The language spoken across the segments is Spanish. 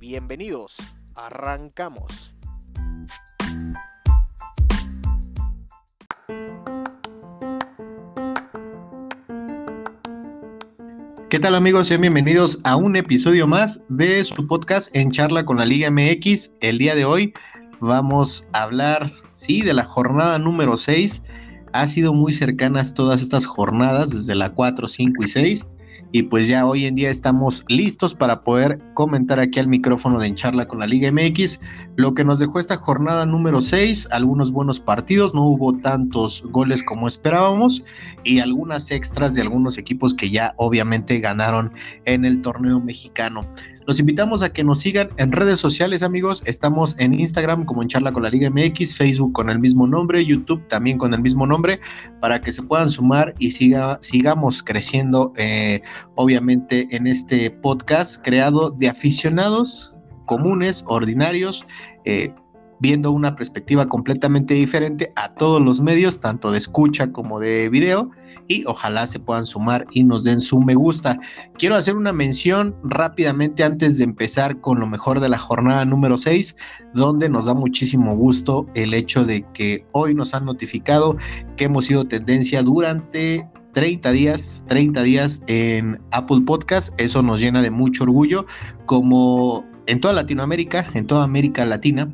Bienvenidos, arrancamos. ¿Qué tal amigos? Sean bienvenidos a un episodio más de su podcast en charla con la Liga MX. El día de hoy vamos a hablar, sí, de la jornada número 6. Ha sido muy cercanas todas estas jornadas, desde la 4, 5 y 6 y pues ya hoy en día estamos listos para poder comentar aquí al micrófono de En Charla con la Liga MX lo que nos dejó esta jornada número 6, algunos buenos partidos, no hubo tantos goles como esperábamos y algunas extras de algunos equipos que ya obviamente ganaron en el torneo mexicano. Los invitamos a que nos sigan en redes sociales, amigos. Estamos en Instagram como en Charla con la Liga MX, Facebook con el mismo nombre, YouTube también con el mismo nombre, para que se puedan sumar y siga, sigamos creciendo, eh, obviamente, en este podcast creado de aficionados comunes, ordinarios, eh, viendo una perspectiva completamente diferente a todos los medios, tanto de escucha como de video y ojalá se puedan sumar y nos den su me gusta. Quiero hacer una mención rápidamente antes de empezar con lo mejor de la jornada número 6, donde nos da muchísimo gusto el hecho de que hoy nos han notificado que hemos sido tendencia durante 30 días, 30 días en Apple Podcast. Eso nos llena de mucho orgullo. Como en toda Latinoamérica, en toda América Latina,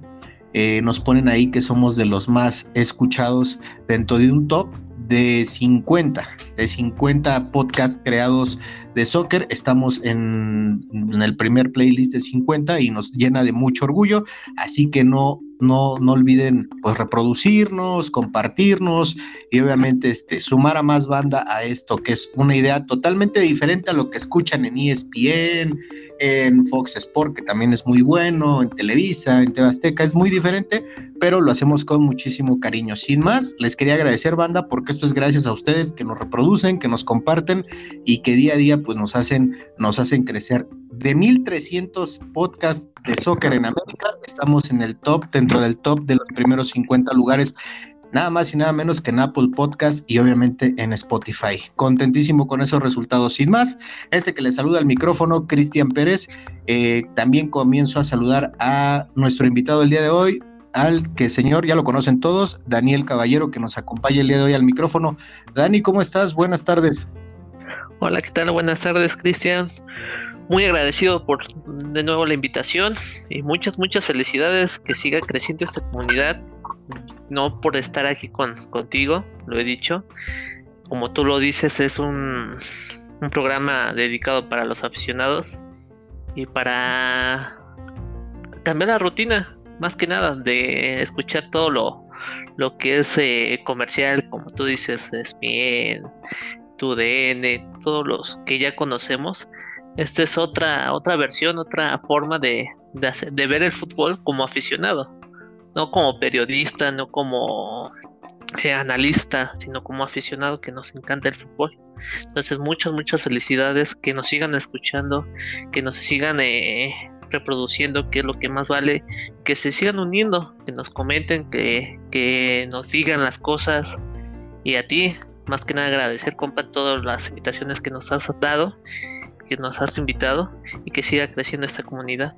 eh, nos ponen ahí que somos de los más escuchados dentro de un top de 50, de 50 podcasts creados de soccer. Estamos en, en, el primer playlist de 50 y nos llena de mucho orgullo. Así que no, no, no olviden pues reproducirnos, compartirnos y obviamente este, sumar a más banda a esto, que es una idea totalmente diferente a lo que escuchan en ESPN, en Fox Sport, que también es muy bueno, en Televisa, en Tebasteca, es muy diferente, pero lo hacemos con muchísimo cariño. Sin más, les quería agradecer, banda, porque esto es gracias a ustedes que nos reproducen, que nos comparten y que día a día pues nos hacen, nos hacen crecer. De 1300 podcasts de soccer en América, estamos en el top, dentro del top de los primeros 50 lugares nada más y nada menos que en Apple Podcast y obviamente en Spotify. Contentísimo con esos resultados. Sin más, este que le saluda al micrófono, Cristian Pérez. Eh, también comienzo a saludar a nuestro invitado el día de hoy, al que señor ya lo conocen todos, Daniel Caballero, que nos acompaña el día de hoy al micrófono. Dani, ¿cómo estás? Buenas tardes. Hola, ¿qué tal? Buenas tardes, Cristian. Muy agradecido por de nuevo la invitación y muchas, muchas felicidades que siga creciendo esta comunidad no por estar aquí con, contigo, lo he dicho. Como tú lo dices, es un, un programa dedicado para los aficionados y para cambiar la rutina, más que nada, de escuchar todo lo, lo que es eh, comercial, como tú dices, ESPN, TUDN, todos los que ya conocemos. Esta es otra, otra versión, otra forma de, de ver el fútbol como aficionado no como periodista, no como eh, analista, sino como aficionado que nos encanta el fútbol. Entonces, muchas, muchas felicidades, que nos sigan escuchando, que nos sigan eh, reproduciendo, que es lo que más vale, que se sigan uniendo, que nos comenten, que, que nos digan las cosas. Y a ti, más que nada agradecer, compa, todas las invitaciones que nos has dado, que nos has invitado y que siga creciendo esta comunidad.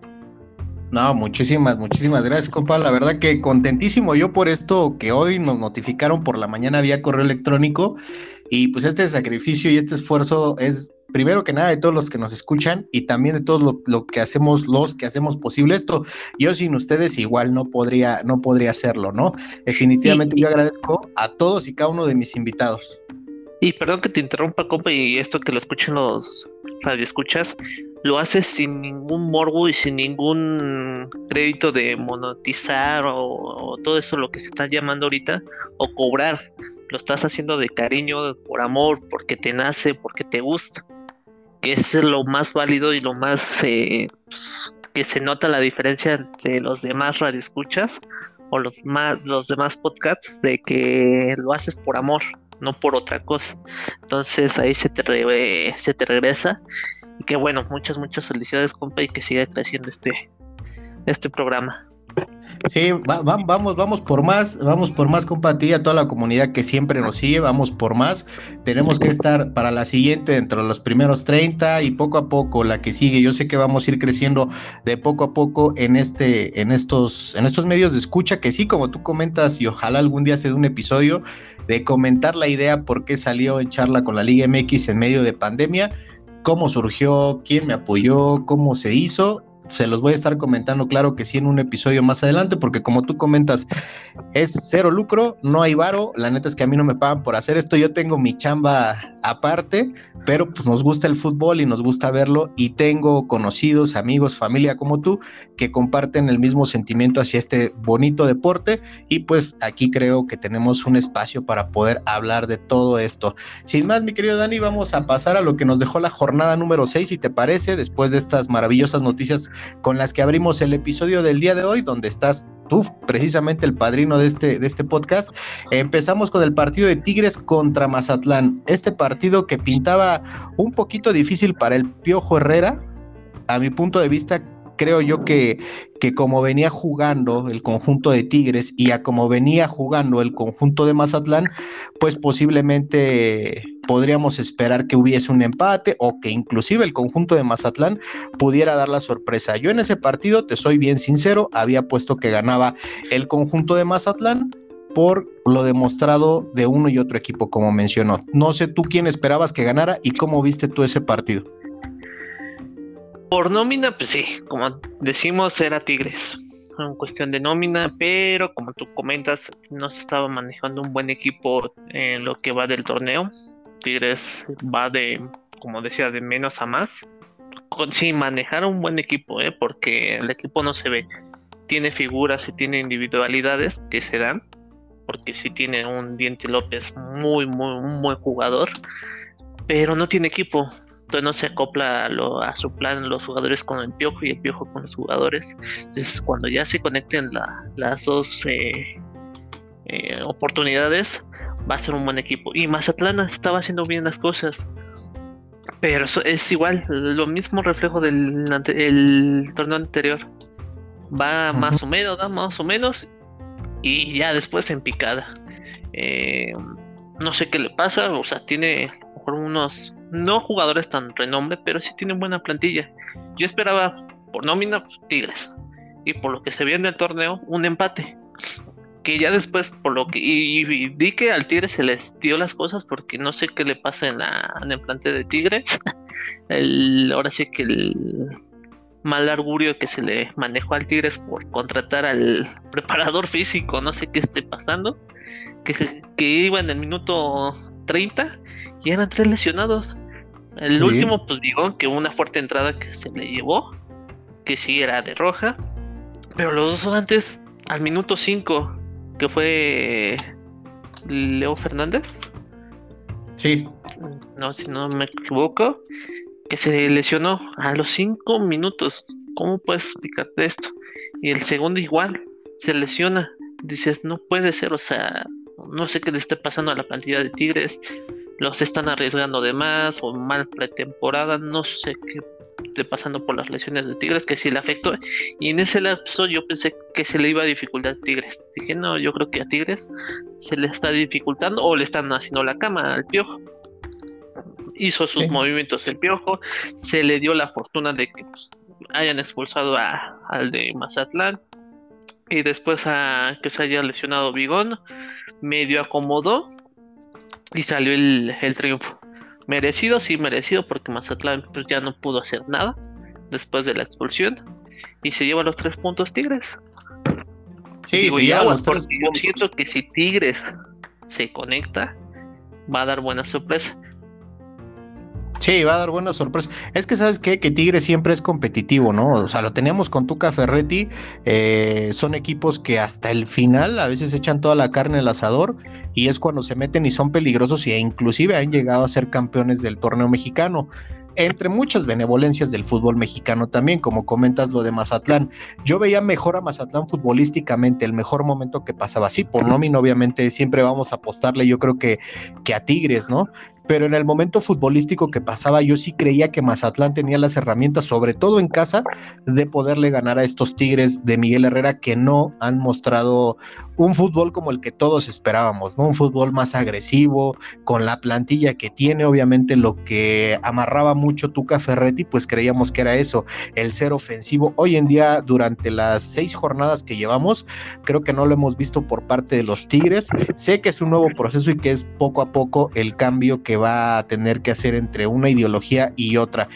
No, muchísimas, muchísimas gracias, compa. La verdad que contentísimo yo por esto que hoy nos notificaron por la mañana vía correo electrónico. Y pues este sacrificio y este esfuerzo es primero que nada de todos los que nos escuchan y también de todos lo, que hacemos, los que hacemos posible esto. Yo sin ustedes igual no podría, no podría hacerlo, ¿no? Definitivamente yo agradezco a todos y cada uno de mis invitados. Y perdón que te interrumpa, compa, y esto que lo escuchen los radioescuchas, lo haces sin ningún morbo y sin ningún crédito de monetizar o, todo eso lo que se está llamando ahorita o cobrar. Lo estás haciendo de cariño, por amor, porque te nace, porque te gusta. Que es lo más válido y lo más eh, que se nota la diferencia entre los demás radioescuchas o los más los demás podcasts de que lo haces por amor, no por otra cosa. Entonces ahí se te se te regresa y que bueno, muchas muchas felicidades compa y que siga creciendo este este programa. Sí, vamos, vamos por más, vamos por más, compartir a toda la comunidad que siempre nos sigue, vamos por más. Tenemos que estar para la siguiente dentro de los primeros 30 y poco a poco la que sigue. Yo sé que vamos a ir creciendo de poco a poco en este, en estos, en estos medios de escucha, que sí, como tú comentas, y ojalá algún día se dé un episodio de comentar la idea por qué salió en charla con la Liga MX en medio de pandemia cómo surgió, quién me apoyó, cómo se hizo se los voy a estar comentando, claro que sí, en un episodio más adelante, porque como tú comentas, es cero lucro, no hay varo, la neta es que a mí no me pagan por hacer esto, yo tengo mi chamba aparte, pero pues nos gusta el fútbol y nos gusta verlo y tengo conocidos, amigos, familia como tú que comparten el mismo sentimiento hacia este bonito deporte y pues aquí creo que tenemos un espacio para poder hablar de todo esto. Sin más, mi querido Dani, vamos a pasar a lo que nos dejó la jornada número 6, si te parece, después de estas maravillosas noticias con las que abrimos el episodio del día de hoy, donde estás tú, precisamente el padrino de este, de este podcast. Empezamos con el partido de Tigres contra Mazatlán. Este partido que pintaba un poquito difícil para el Piojo Herrera, a mi punto de vista, creo yo que, que como venía jugando el conjunto de Tigres y a como venía jugando el conjunto de Mazatlán, pues posiblemente podríamos esperar que hubiese un empate o que inclusive el conjunto de Mazatlán pudiera dar la sorpresa. Yo en ese partido, te soy bien sincero, había puesto que ganaba el conjunto de Mazatlán por lo demostrado de uno y otro equipo, como mencionó. No sé tú quién esperabas que ganara y cómo viste tú ese partido. Por nómina, pues sí, como decimos, era Tigres. En cuestión de nómina, pero como tú comentas, no se estaba manejando un buen equipo en lo que va del torneo. Tigres va de, como decía, de menos a más. Sin manejar un buen equipo, ¿eh? porque el equipo no se ve. Tiene figuras y tiene individualidades que se dan, porque sí tiene un Diente López muy, muy, un buen jugador, pero no tiene equipo entonces no se acopla a, su plan los jugadores con el piojo y el piojo con los jugadores. Entonces cuando ya se conecten las dos eh, eh, oportunidades, va a ser un buen equipo. Y Mazatlán estaba haciendo bien las cosas. Pero es igual, lo mismo reflejo del el torneo anterior. Va más o menos, da más o menos. Y ya después en picada. Eh, no sé qué le pasa, o sea, tiene unos no jugadores tan renombre, pero sí tienen buena plantilla. Yo esperaba por nómina pues, Tigres y por lo que se vio en el torneo un empate. Que ya después, por lo que. Y, di que al Tigre se les dio las cosas porque no sé qué le pasa en, la, en el plante de Tigres. ahora sí que el mal augurio que se le manejó al Tigres por contratar al preparador físico, no sé qué esté pasando. Que, que iba en el minuto 30 y eran tres lesionados. El último, pues digo que una fuerte entrada que se le llevó, que sí era de roja, pero los dos antes, al minuto 5, que fue Leo Fernández. Sí. No, si no me equivoco, que se lesionó a los 5 minutos. ¿Cómo puedes explicarte esto? Y el segundo igual, se lesiona. Dices, no puede ser, o sea, no sé qué le esté pasando a la plantilla de Tigres los están arriesgando de más o mal pretemporada, no sé qué esté pasando por las lesiones de Tigres, que sí le afectó. Y en ese lapso yo pensé que se le iba a dificultar a Tigres. Dije, no, yo creo que a Tigres se le está dificultando o le están haciendo la cama al piojo. Hizo sus movimientos el piojo, se le dio la fortuna de que pues, hayan expulsado a, al de Mazatlán y después a que se haya lesionado Bigón, medio acomodó y salió el, triunfo. Merecido, sí, merecido, porque Mazatlán pues, ya no pudo hacer nada después de la expulsión y se lleva los tres puntos Tigres. Sí, sí, ya porque yo siento que si Tigres se conecta, va a dar buena sorpresa. Sí, va a dar buena sorpresa. Es que sabes qué? que Tigre siempre es competitivo, ¿no? O sea, lo teníamos con Tuca Ferretti. Eh, son equipos que hasta el final a veces echan toda la carne al asador y es cuando se meten y son peligrosos e inclusive han llegado a ser campeones del torneo mexicano. entre muchas benevolencias del fútbol mexicano también, como comentas lo de Mazatlán. Yo veía mejor a Mazatlán futbolísticamente, el mejor momento que pasaba. Sí, por nómina, obviamente, siempre vamos a apostarle, yo creo que, que a Tigres, ¿no? Pero en el momento futbolístico que pasaba yo sí creía que Mazatlán tenía las herramientas, sobre todo en casa, de poderle ganar a estos Tigres de Miguel Herrera que no han mostrado un fútbol como el que todos esperábamos, ¿no? Un fútbol más agresivo, con la plantilla que tiene, obviamente lo que amarraba mucho Tuca Ferretti, pues creíamos que era eso, el ser ofensivo. Hoy en día, durante las seis jornadas que llevamos, creo que no lo hemos visto por parte de los Tigres. Sé que es un nuevo proceso y que es poco a poco el cambio que va a tener que hacer entre una ideología y otra.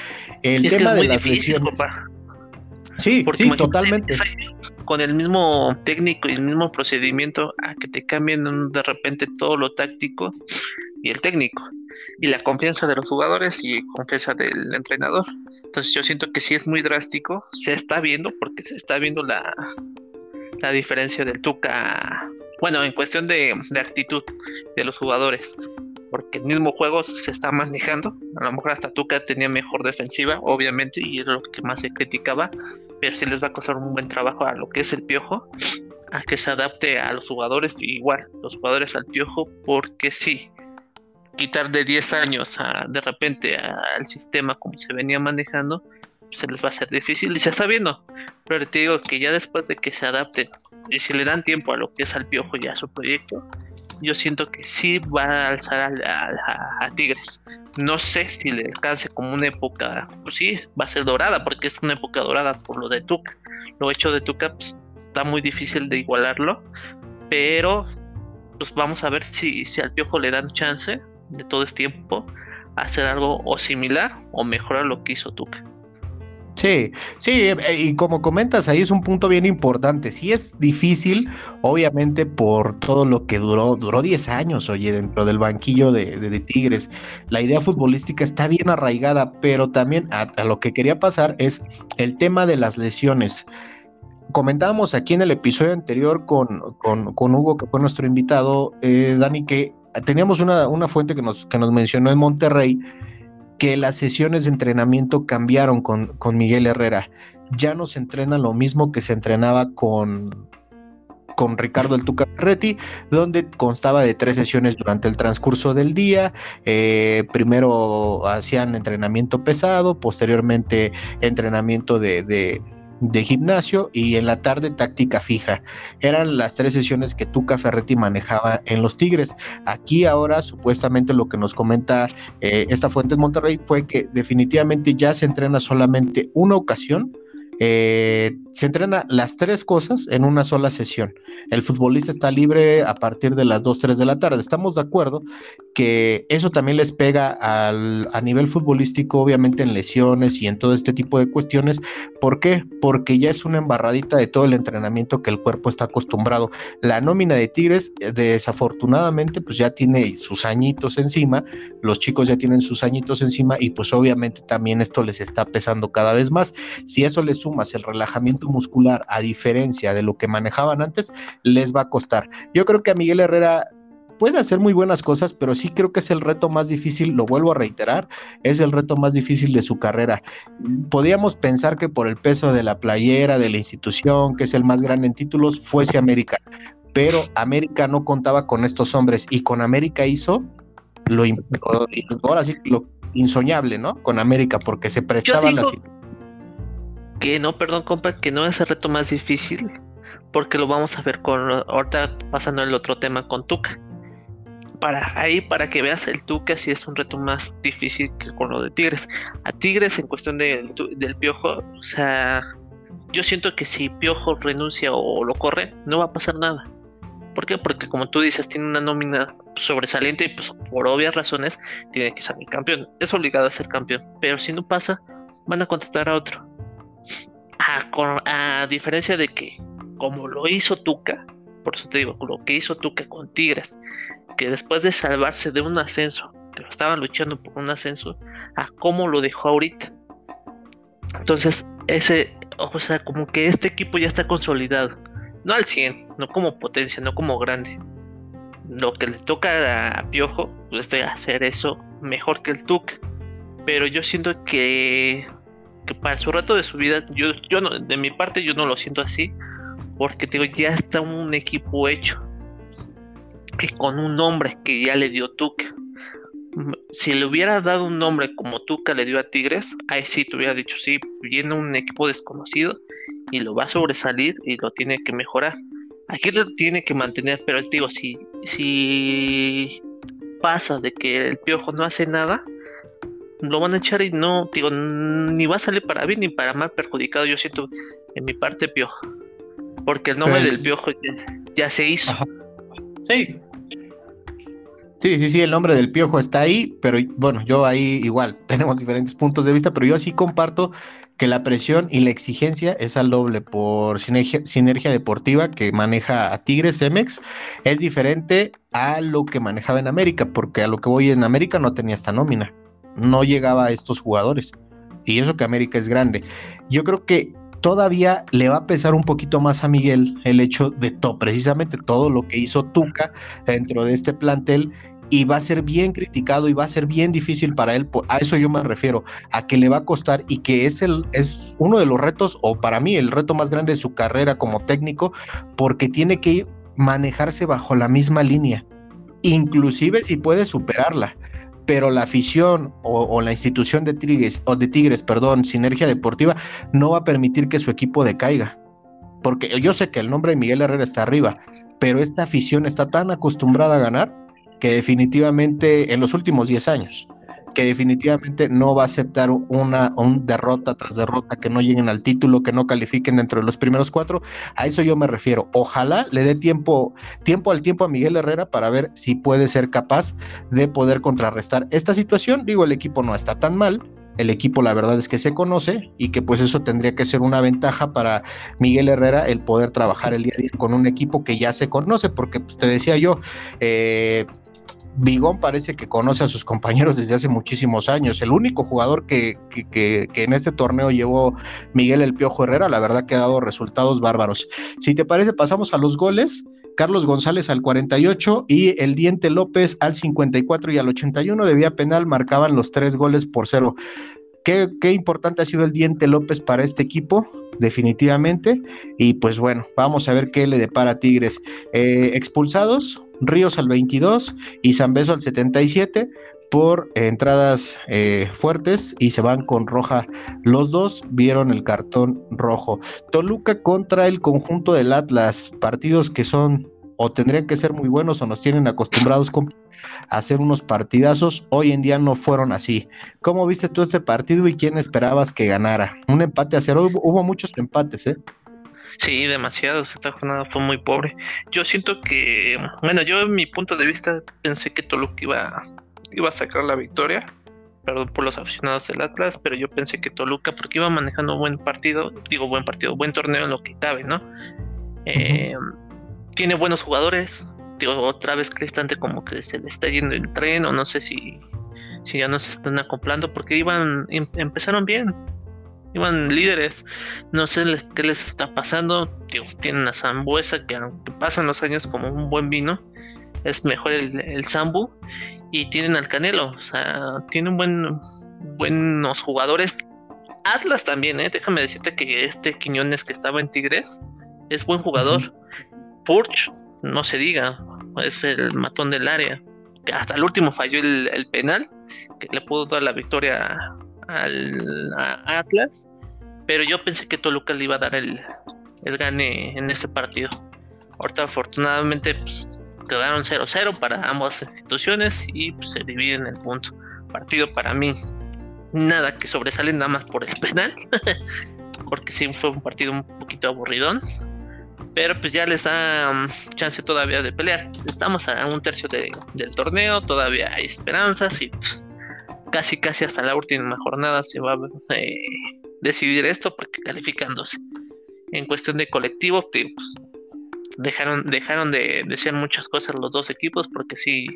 El tema de las lesiones. Sí, sí, totalmente. Con el mismo técnico y el mismo procedimiento a que te cambien de repente todo lo táctico y el técnico y la confianza de los jugadores y confianza del entrenador. Entonces yo siento que sí es muy drástico, se está viendo porque se está viendo la, la diferencia del Tuca, bueno, en cuestión de, de actitud de los jugadores porque el mismo juego se está manejando. A lo mejor hasta Tuca tenía mejor defensiva, obviamente, y es lo que más se criticaba, pero sí les va a costar un buen trabajo a lo que es el piojo, a que se adapte a los jugadores, igual, los jugadores al piojo, porque sí, quitar de 10 años a, de repente al sistema como se venía manejando, se les va a ser difícil y se está viendo. Pero te digo que ya después de que se adapten y si le dan tiempo a lo que es al piojo y a su proyecto, yo siento que sí va a alzar a, Tigres. No sé si le alcance como una época, pues sí, va a ser dorada, porque es una época dorada por lo de Tuca. Lo hecho de Tuca pues, está muy difícil de igualarlo, pero pues vamos a ver si, si al Piojo le dan chance de todo este tiempo hacer algo o similar o mejorar lo que hizo Tuca. Sí, sí, eh, y como comentas, ahí es un punto bien importante. Sí es difícil, obviamente, por todo lo que duró, duró 10 años, oye, dentro del banquillo de, Tigres. La idea futbolística está bien arraigada, pero también a, lo que quería pasar es el tema de las lesiones. Comentábamos aquí en el episodio anterior con, con, Hugo, que fue nuestro invitado, eh, Dani, que teníamos una, una fuente que nos, que nos mencionó en Monterrey que las sesiones de entrenamiento cambiaron con, con Miguel Herrera. Ya no se entrena lo mismo que se entrenaba con, con Ricardo El Tuca Ferretti, donde constaba de tres sesiones durante el transcurso del día. Eh, primero hacían entrenamiento pesado, posteriormente entrenamiento de, de gimnasio y en la tarde táctica fija. Eran las tres sesiones que Tuca Ferretti manejaba en los Tigres. Aquí ahora supuestamente lo que nos comenta eh, esta fuente de Monterrey fue que definitivamente ya se entrena solamente una ocasión eh, se entrena las tres cosas en una sola sesión. El futbolista está libre a partir de las 2, 3 de la tarde. Estamos de acuerdo que eso también les pega al, a nivel futbolístico, obviamente en lesiones y en todo este tipo de cuestiones. ¿Por qué? Porque ya es una embarradita de todo el entrenamiento que el cuerpo está acostumbrado. La nómina de Tigres, eh, desafortunadamente, pues ya tiene sus añitos encima, los chicos ya tienen sus añitos encima y pues obviamente también esto les está pesando cada vez más. Si eso les sumas el relajamiento muscular a diferencia de lo que manejaban antes, les va a costar. Yo creo que a Miguel Herrera puede hacer muy buenas cosas, pero sí creo que es el reto más difícil, lo vuelvo a reiterar, es el reto más difícil de su carrera. Podríamos pensar que por el peso de la playera, de la institución, que es el más grande en títulos, fuese América, pero América no contaba con estos hombres y con América hizo lo, ahora sí, lo insoñable, ¿no? Con América, porque se prestaban las que no, perdón, compa, que no es el reto más difícil, porque lo vamos a ver con ahorita pasando el otro tema con Tuca. Para ahí, para que veas el Tuca, si es un reto más difícil que con lo de Tigres. A Tigres, en cuestión de, del Piojo, o sea, yo siento que si Piojo renuncia o lo corre, no va a pasar nada. ¿Por qué? Porque como tú dices, tiene una nómina sobresaliente y pues por obvias razones tiene que salir campeón. Es obligado a ser campeón. Pero si no pasa, van a contratar a otro. A, diferencia de que, como lo hizo Tuca, por eso te digo, lo que hizo Tuca con Tigres, que después de salvarse de un ascenso, que estaban luchando por un ascenso, a cómo lo dejó ahorita. Entonces, ese, o sea, como que este equipo ya está consolidado. No al 100, no como potencia, no como grande. Lo que le toca a Piojo pues, es hacer eso mejor que el Tuca. pero yo siento que, para su reto de su vida, yo, yo no, de mi parte yo no lo siento así, porque digo, ya está un equipo hecho, que con un nombre que ya le dio Tuca. Si le hubiera dado un nombre como Tuca le dio a Tigres, ahí sí te hubiera dicho, sí, viene un equipo desconocido y lo va a sobresalir y lo tiene que mejorar. Aquí lo tiene que mantener, pero digo, si, si pasa de que el piojo no hace nada, lo van a echar y no, digo, ni va a salir para bien ni para mal perjudicado. Yo siento en mi parte piojo, porque el nombre pues del piojo ya, se hizo. Sí. Sí, sí, sí, el nombre del piojo está ahí, pero bueno, yo ahí igual tenemos diferentes puntos de vista, pero yo sí comparto que la presión y la exigencia es al doble por sinergia, deportiva que maneja a Tigres Emex, es diferente a lo que manejaba en América, porque a lo que voy en América no tenía esta nómina, no llegaba a estos jugadores. Y eso que América es grande. Yo creo que todavía le va a pesar un poquito más a Miguel el hecho de todo, precisamente todo lo que hizo Tuca dentro de este plantel y va a ser bien criticado y va a ser bien difícil para él. A eso yo me refiero, a que le va a costar y que es, el, es uno de los retos, o para mí el reto más grande de su carrera como técnico, porque tiene que manejarse bajo la misma línea, inclusive si puede superarla. Pero la afición o, la institución de Tigres, o de Tigres, perdón, Sinergia Deportiva, no va a permitir que su equipo decaiga. Porque yo sé que el nombre de Miguel Herrera está arriba, pero esta afición está tan acostumbrada a ganar que definitivamente en los últimos 10 años, que definitivamente no va a aceptar una un derrota tras derrota, que no lleguen al título, que no califiquen dentro de los primeros cuatro. A eso yo me refiero. Ojalá le dé tiempo, tiempo al tiempo a Miguel Herrera para ver si puede ser capaz de poder contrarrestar esta situación. Digo, el equipo no está tan mal, el equipo la verdad es que se conoce y que pues eso tendría que ser una ventaja para Miguel Herrera el poder trabajar el día a día con un equipo que ya se conoce, porque pues, te decía yo, eh, Bigón parece que conoce a sus compañeros desde hace muchísimos años. El único jugador que, en este torneo llevó Miguel El Piojo Herrera, la verdad que ha dado resultados bárbaros. Si te parece, pasamos a los goles. Carlos González al 48 y el Diente López al 54 y al 81 de vía penal marcaban los tres goles por cero. Qué, importante ha sido el Diente López para este equipo, definitivamente. Y pues bueno, vamos a ver qué le depara a Tigres. Eh, expulsados, Ríos al 22 y Beso al 77 por entradas eh, fuertes y se van con roja. Los dos vieron el cartón rojo. Toluca contra el conjunto del Atlas, partidos que son o tendrían que ser muy buenos o nos tienen acostumbrados a hacer unos partidazos. Hoy en día no fueron así. ¿Cómo viste tú este partido y quién esperabas que ganara? Un empate a cero. Hubo, hubo muchos empates, ¿eh? Sí, demasiado. Esta jornada fue muy pobre. Yo siento que, bueno, yo en mi punto de vista pensé que Toluca iba, iba a sacar la victoria. Perdón por los aficionados del Atlas, pero yo pensé que Toluca, porque iba manejando un buen partido, digo buen partido, buen torneo en lo que cabe, ¿no? Eh, tiene buenos jugadores. Otra vez Cristante como que se le está yendo el tren, o no sé si, si ya no se están acoplando, porque iban, em, empezaron bien iban líderes. No sé qué les está pasando. tienen a Zambuesa, que aunque pasan los años como un buen vino, es mejor el, el Zambu. Y tienen al Canelo, o sea, tienen buen, buenos jugadores. Atlas también, ¿eh? déjame decirte que este Quiñones que estaba en Tigres es buen jugador. Furch, no se diga, es el matón del área. Hasta el último falló el, penal, que le pudo dar la victoria al Atlas, pero yo pensé que Toluca le iba a dar el, el gane en ese partido. Ahorita afortunadamente pues, quedaron 0-0 para ambas instituciones y pues, se dividen el punto. Partido para mí, nada que sobresale nada más por el penal, porque sí fue un partido un poquito aburridón. Pero pues ya les da um, chance todavía de pelear. Estamos a un tercio del torneo, todavía hay esperanzas y pues, casi casi hasta la última jornada se va a eh, decidir esto porque calificándose en cuestión de colectivo pues, dejaron dejaron de decir muchas cosas los dos equipos porque sí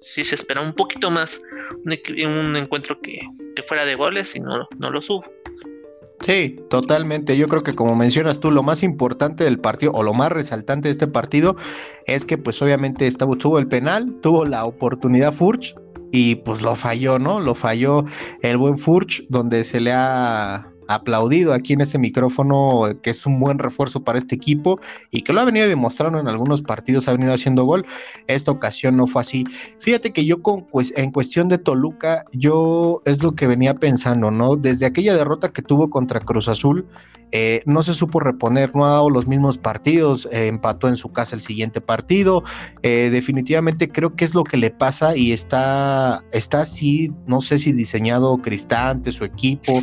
sí se espera un poquito más un, encuentro que, fuera de goles y no, no lo subo Sí, totalmente. Yo creo que como mencionas tú, lo más importante del partido o lo más resaltante de este partido es que pues obviamente tuvo el penal, tuvo la oportunidad Furch y pues lo falló, ¿no? Lo falló el buen Furch, donde se le ha aplaudido aquí en este micrófono, que es un buen refuerzo para este equipo y que lo ha venido demostrando en algunos partidos, ha venido haciendo gol. Esta ocasión no fue así. Fíjate que yo con, en cuestión de Toluca, yo es lo que venía pensando, ¿no? Desde aquella derrota que tuvo contra Cruz Azul, eh, no se supo reponer, no ha dado los mismos partidos, eh, empató en su casa el siguiente partido. Eh, definitivamente creo que es lo que le pasa y está, está así, no sé si diseñado Cristante, su equipo,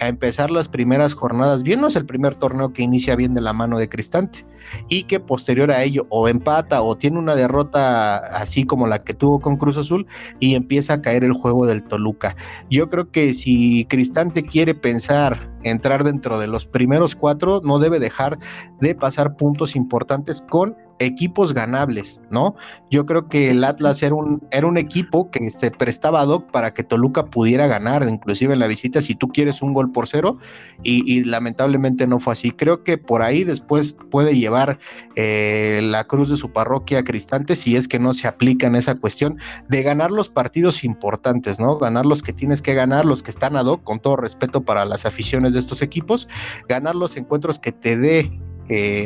a empezar las primeras jornadas bien. No es el primer torneo que inicia bien de la mano de Cristante y que posterior a ello o empata o tiene una derrota así como la que tuvo con Cruz Azul y empieza a caer el juego del Toluca. Yo creo que si Cristante quiere pensar entrar dentro de los primeros cuatro, no debe dejar de pasar puntos importantes con equipos ganables, ¿no? Yo creo que el Atlas era un, era un equipo que se prestaba ad hoc para que Toluca pudiera ganar, inclusive en la visita, si tú quieres un gol por cero, y, lamentablemente no fue así. Creo que por ahí después puede llevar eh, la cruz de su parroquia Cristante si es que no se aplica en esa cuestión de ganar los partidos importantes, ¿no? Ganar los que tienes que ganar, los que están ad hoc, con todo respeto para las aficiones de estos equipos, ganar los encuentros que te dé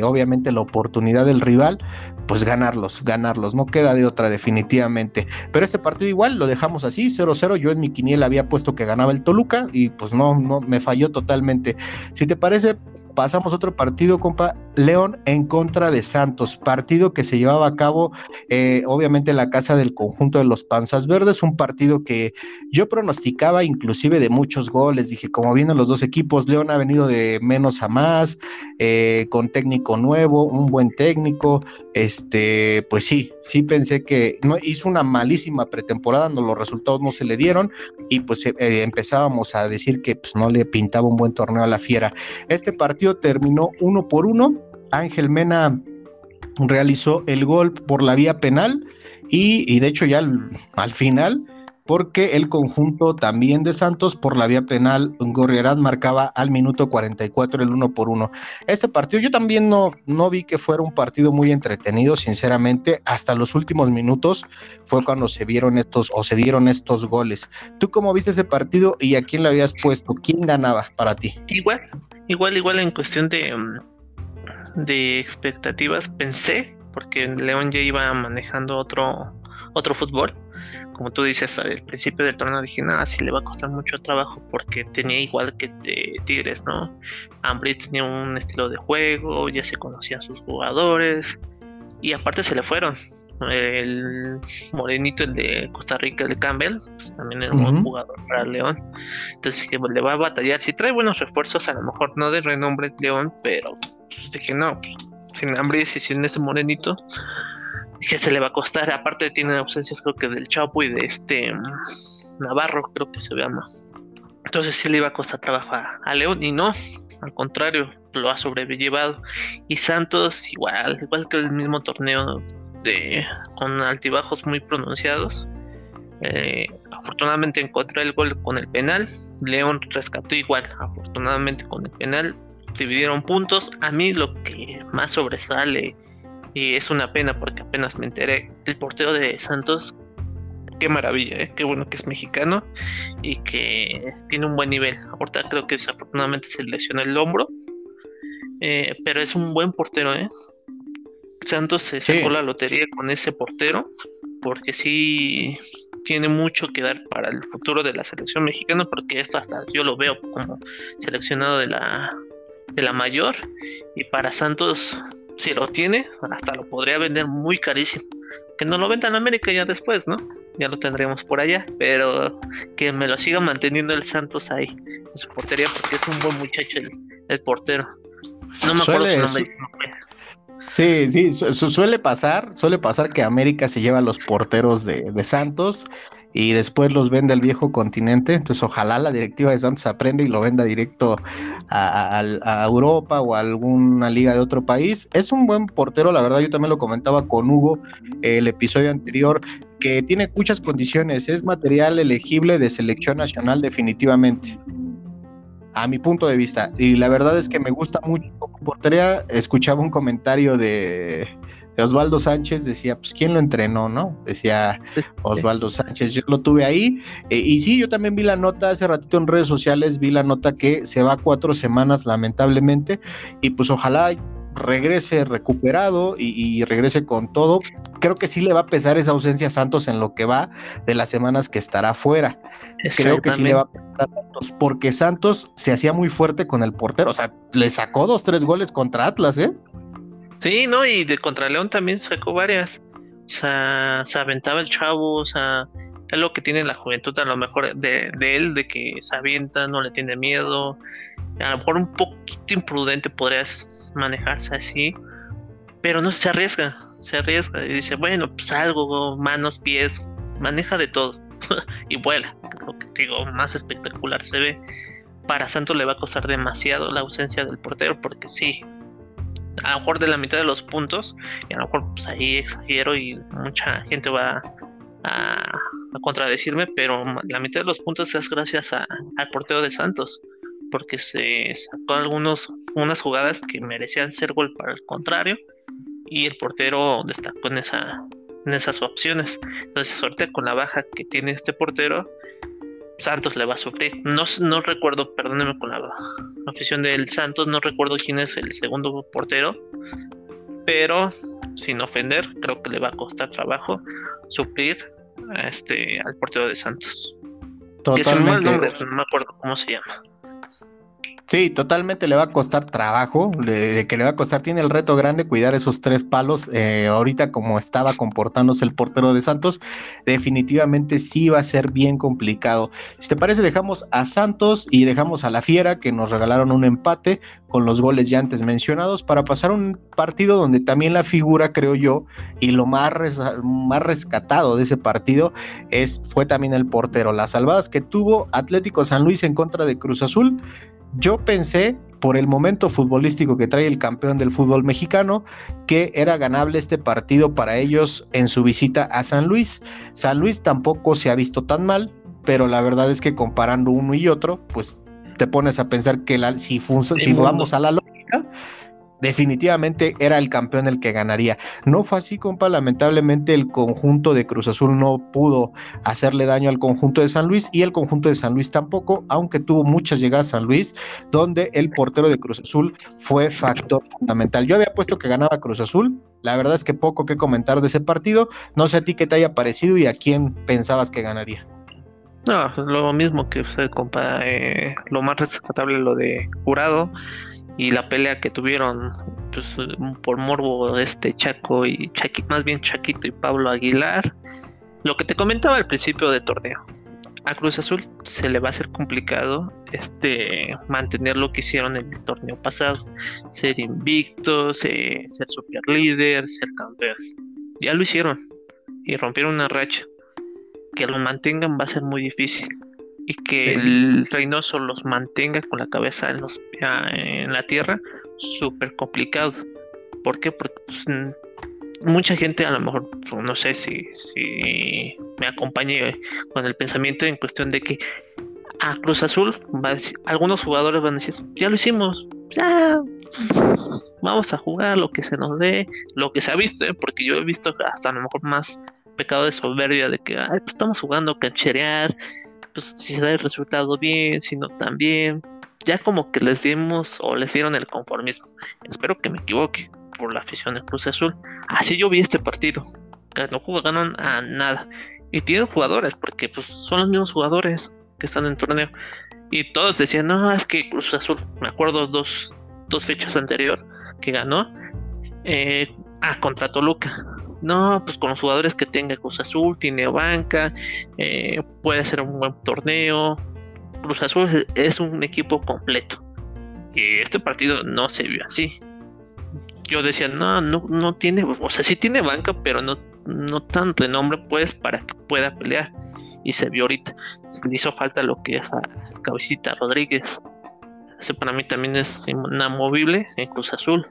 obviamente la oportunidad del rival, pues ganarlos, ganarlos, no queda de otra definitivamente. Pero este partido igual lo dejamos así, 0-0, yo en mi quiniela había puesto que ganaba el Toluca y pues no, no, me falló totalmente. Si te parece, pasamos otro partido, compa. León en contra de Santos, partido que se llevaba a cabo eh, obviamente en la casa del conjunto de los Panzas Verdes, un partido que yo pronosticaba inclusive de muchos goles, dije como vienen los dos equipos, León ha venido de menos a más, eh, con técnico nuevo, un buen técnico, este, pues sí, sí pensé que no, hizo una malísima pretemporada, no, los resultados no se le dieron y pues eh, empezábamos a decir que pues, no le pintaba un buen torneo a la fiera. Este partido terminó uno por uno. Ángel Mena realizó el gol por la vía penal y, de hecho ya al, final porque el conjunto también de Santos por la vía penal, Gorriarán marcaba al minuto 44 el uno por uno. Este partido yo también no, no vi que fuera un partido muy entretenido, sinceramente, hasta los últimos minutos fue cuando se vieron estos o se dieron estos goles. ¿Tú cómo viste ese partido y a quién le habías puesto? ¿Quién ganaba para ti? Igual, Igual, igual en cuestión de, de expectativas, pensé, porque León ya iba manejando otro, otro fútbol. Como tú dices, al principio del torneo dije, nada, sí le va a costar mucho trabajo porque tenía igual que Tigres, ¿no? Ambris tenía un estilo de juego, ya se conocían sus jugadores y aparte se le fueron el morenito, el de Costa Rica, el de Campbell, pues también era un buen jugador para León. Entonces que le va a batallar. Si trae buenos refuerzos, a lo mejor no de renombre León, pero pues, que no, sin hambre y sin ese morenito, que se le va a costar. Aparte tiene ausencias creo que del Chapo y de este mm, Navarro, creo que se llama. Entonces sí le iba a costar trabajo a León y no, al contrario, lo ha sobrellevado. Y Santos igual, igual que el mismo torneo con altibajos muy pronunciados. Eh, afortunadamente encontró el gol con el penal. León rescató igual, afortunadamente con el penal. Dividieron puntos. A mí lo que más sobresale, y es una pena porque apenas me enteré, el portero de Santos, qué maravilla, ¿eh? qué bueno que es mexicano y que tiene un buen nivel. Ahorita creo que desafortunadamente se lesionó el hombro, eh, pero es un buen portero, ¿eh? Santos se sacó la lotería con ese portero, porque sí tiene mucho que dar para el futuro de la selección mexicana, porque esto hasta yo lo veo como seleccionado de la, de la mayor, y para Santos, si lo tiene, hasta lo podría vender muy carísimo. Que no lo venda en América ya después, ¿no? Ya lo tendremos por allá, pero que me lo siga manteniendo el Santos ahí, en su portería, porque es un buen muchacho el, portero. No me acuerdo su nombre. Sí, sí, suele pasar, suele pasar que América se lleva a los porteros de, Santos y después los vende al viejo continente. Entonces, ojalá la directiva de Santos aprenda y lo venda directo a, Europa o a alguna liga de otro país. Es un buen portero, la verdad, yo también lo comentaba con Hugo el episodio anterior, que tiene muchas condiciones, es material elegible de selección nacional definitivamente a mi punto de vista. Y la verdad es que me gusta mucho portería. Escuchaba un comentario de, Osvaldo Sánchez decía, pues quién lo entrenó, ¿no? Decía Osvaldo Sánchez, yo lo tuve ahí. Eh, y sí, yo también vi la nota hace ratito en redes sociales, vi la nota que se va cuatro semanas lamentablemente y pues ojalá regrese recuperado y, regrese con todo. Creo que sí le va a pesar esa ausencia a Santos en lo que va de las semanas que estará fuera. Creo que sí le va a pesar a Santos, porque Santos se hacía muy fuerte con el portero. O sea, le sacó dos, tres goles contra Atlas, ¿eh? Sí, no, y de contra León también sacó varias. O sea, se aventaba el chavo, o sea, es lo que tiene la juventud a lo mejor de, de él, de que se avienta, no le tiene miedo, a lo mejor un poquito imprudente podrías manejarse así, pero no se arriesga, se arriesga y dice, bueno, pues algo, manos, pies, maneja de todo y vuela, lo que digo, más espectacular se ve. Para Santos le va a costar demasiado la ausencia del portero porque sí, a lo mejor de la mitad de los puntos, y a lo mejor pues ahí exagero y mucha gente va a, a contradecirme, pero la mitad de los puntos es gracias al portero de Santos porque se sacó algunos, unas jugadas que merecían ser gol para el contrario y el portero destacó en, esa, en esas opciones. Entonces, suerte con la baja que tiene este portero, Santos le va a sufrir. No, no recuerdo, perdóneme con la afición del Santos, no recuerdo quién es el segundo portero, pero sin ofender, creo que le va a costar trabajo suplir este, al portero de Santos. Totalmente. no me acuerdo cómo se llama. Sí, totalmente le va a costar trabajo, de que le va a costar, tiene el reto grande cuidar esos tres palos. Eh, ahorita como estaba comportándose el portero de Santos, definitivamente sí va a ser bien complicado. Si te parece, dejamos a Santos y dejamos a la Fiera, que nos regalaron un empate con los goles ya antes mencionados, para pasar un partido donde también la figura, creo yo, y lo más, más rescatado de ese partido es, fue también el portero. Las salvadas que tuvo Atlético San Luis en contra de Cruz Azul yo pensé, por el momento futbolístico que trae el campeón del fútbol mexicano, que era ganable este partido para ellos en su visita a San Luis. San Luis tampoco se ha visto tan mal, pero la verdad es que comparando uno y otro, pues te pones a pensar que si, si vamos a la lógica, definitivamente era el campeón el que ganaría. No fue así, compa. Lamentablemente el conjunto de Cruz Azul no pudo hacerle daño al conjunto de San Luis y el conjunto de San Luis tampoco, aunque tuvo muchas llegadas a San Luis, donde el portero de Cruz Azul fue factor fundamental. Yo había puesto que ganaba Cruz Azul. La verdad es que poco que comentar de ese partido. No sé a ti qué te haya parecido y a quién pensabas que ganaría. No, lo mismo que usted, compa. Eh, lo más rescatable lo de Jurado y la pelea que tuvieron pues, por morbo este Chaco y más bien Chaquito y Pablo Aguilar. Lo que te comentaba al principio de torneo. A Cruz Azul se le va a hacer complicado este mantener lo que hicieron en el torneo pasado, ser invictos, ser super líder, ser campeón. Ya lo hicieron y rompieron una racha. Que lo mantengan va a ser muy difícil y que el Reynoso los mantenga con la cabeza en, los, en la tierra, súper complicado. ¿Por qué? Porque pues, mucha gente a lo mejor, pues, no sé si, si me acompañe con el pensamiento en cuestión de que a Cruz Azul, va a decir, algunos jugadores van a decir, ya lo hicimos, ya vamos a jugar lo que se nos dé, lo que se ha visto, ¿eh? porque yo he visto hasta a lo mejor más pecado de soberbia de que pues, estamos jugando cancherear, pues si da el resultado bien, si no tan. Ya como que les dimos o les dieron el conformismo. Espero que me equivoque por la afición de Cruz Azul. Así yo vi este partido. Que no jugaron a nada. Y tienen jugadores, porque pues son los mismos jugadores que están en torneo. Y todos decían, no, es que Cruz Azul, me acuerdo dos, dos fechas anterior que ganó. Eh, ah, contra Toluca no, pues con los jugadores que tenga Cruz Azul, tiene banca, eh, puede ser un buen torneo. Cruz Azul es un equipo completo. Y este partido no se vio así. Yo decía, no, no, no tiene, o sea, sí tiene banca, pero no, no tan renombre, pues, para que pueda pelear. Y se vio ahorita. le hizo falta lo que es a Cabecita Rodríguez. Ese para mí también es inamovible en Cruz Azul.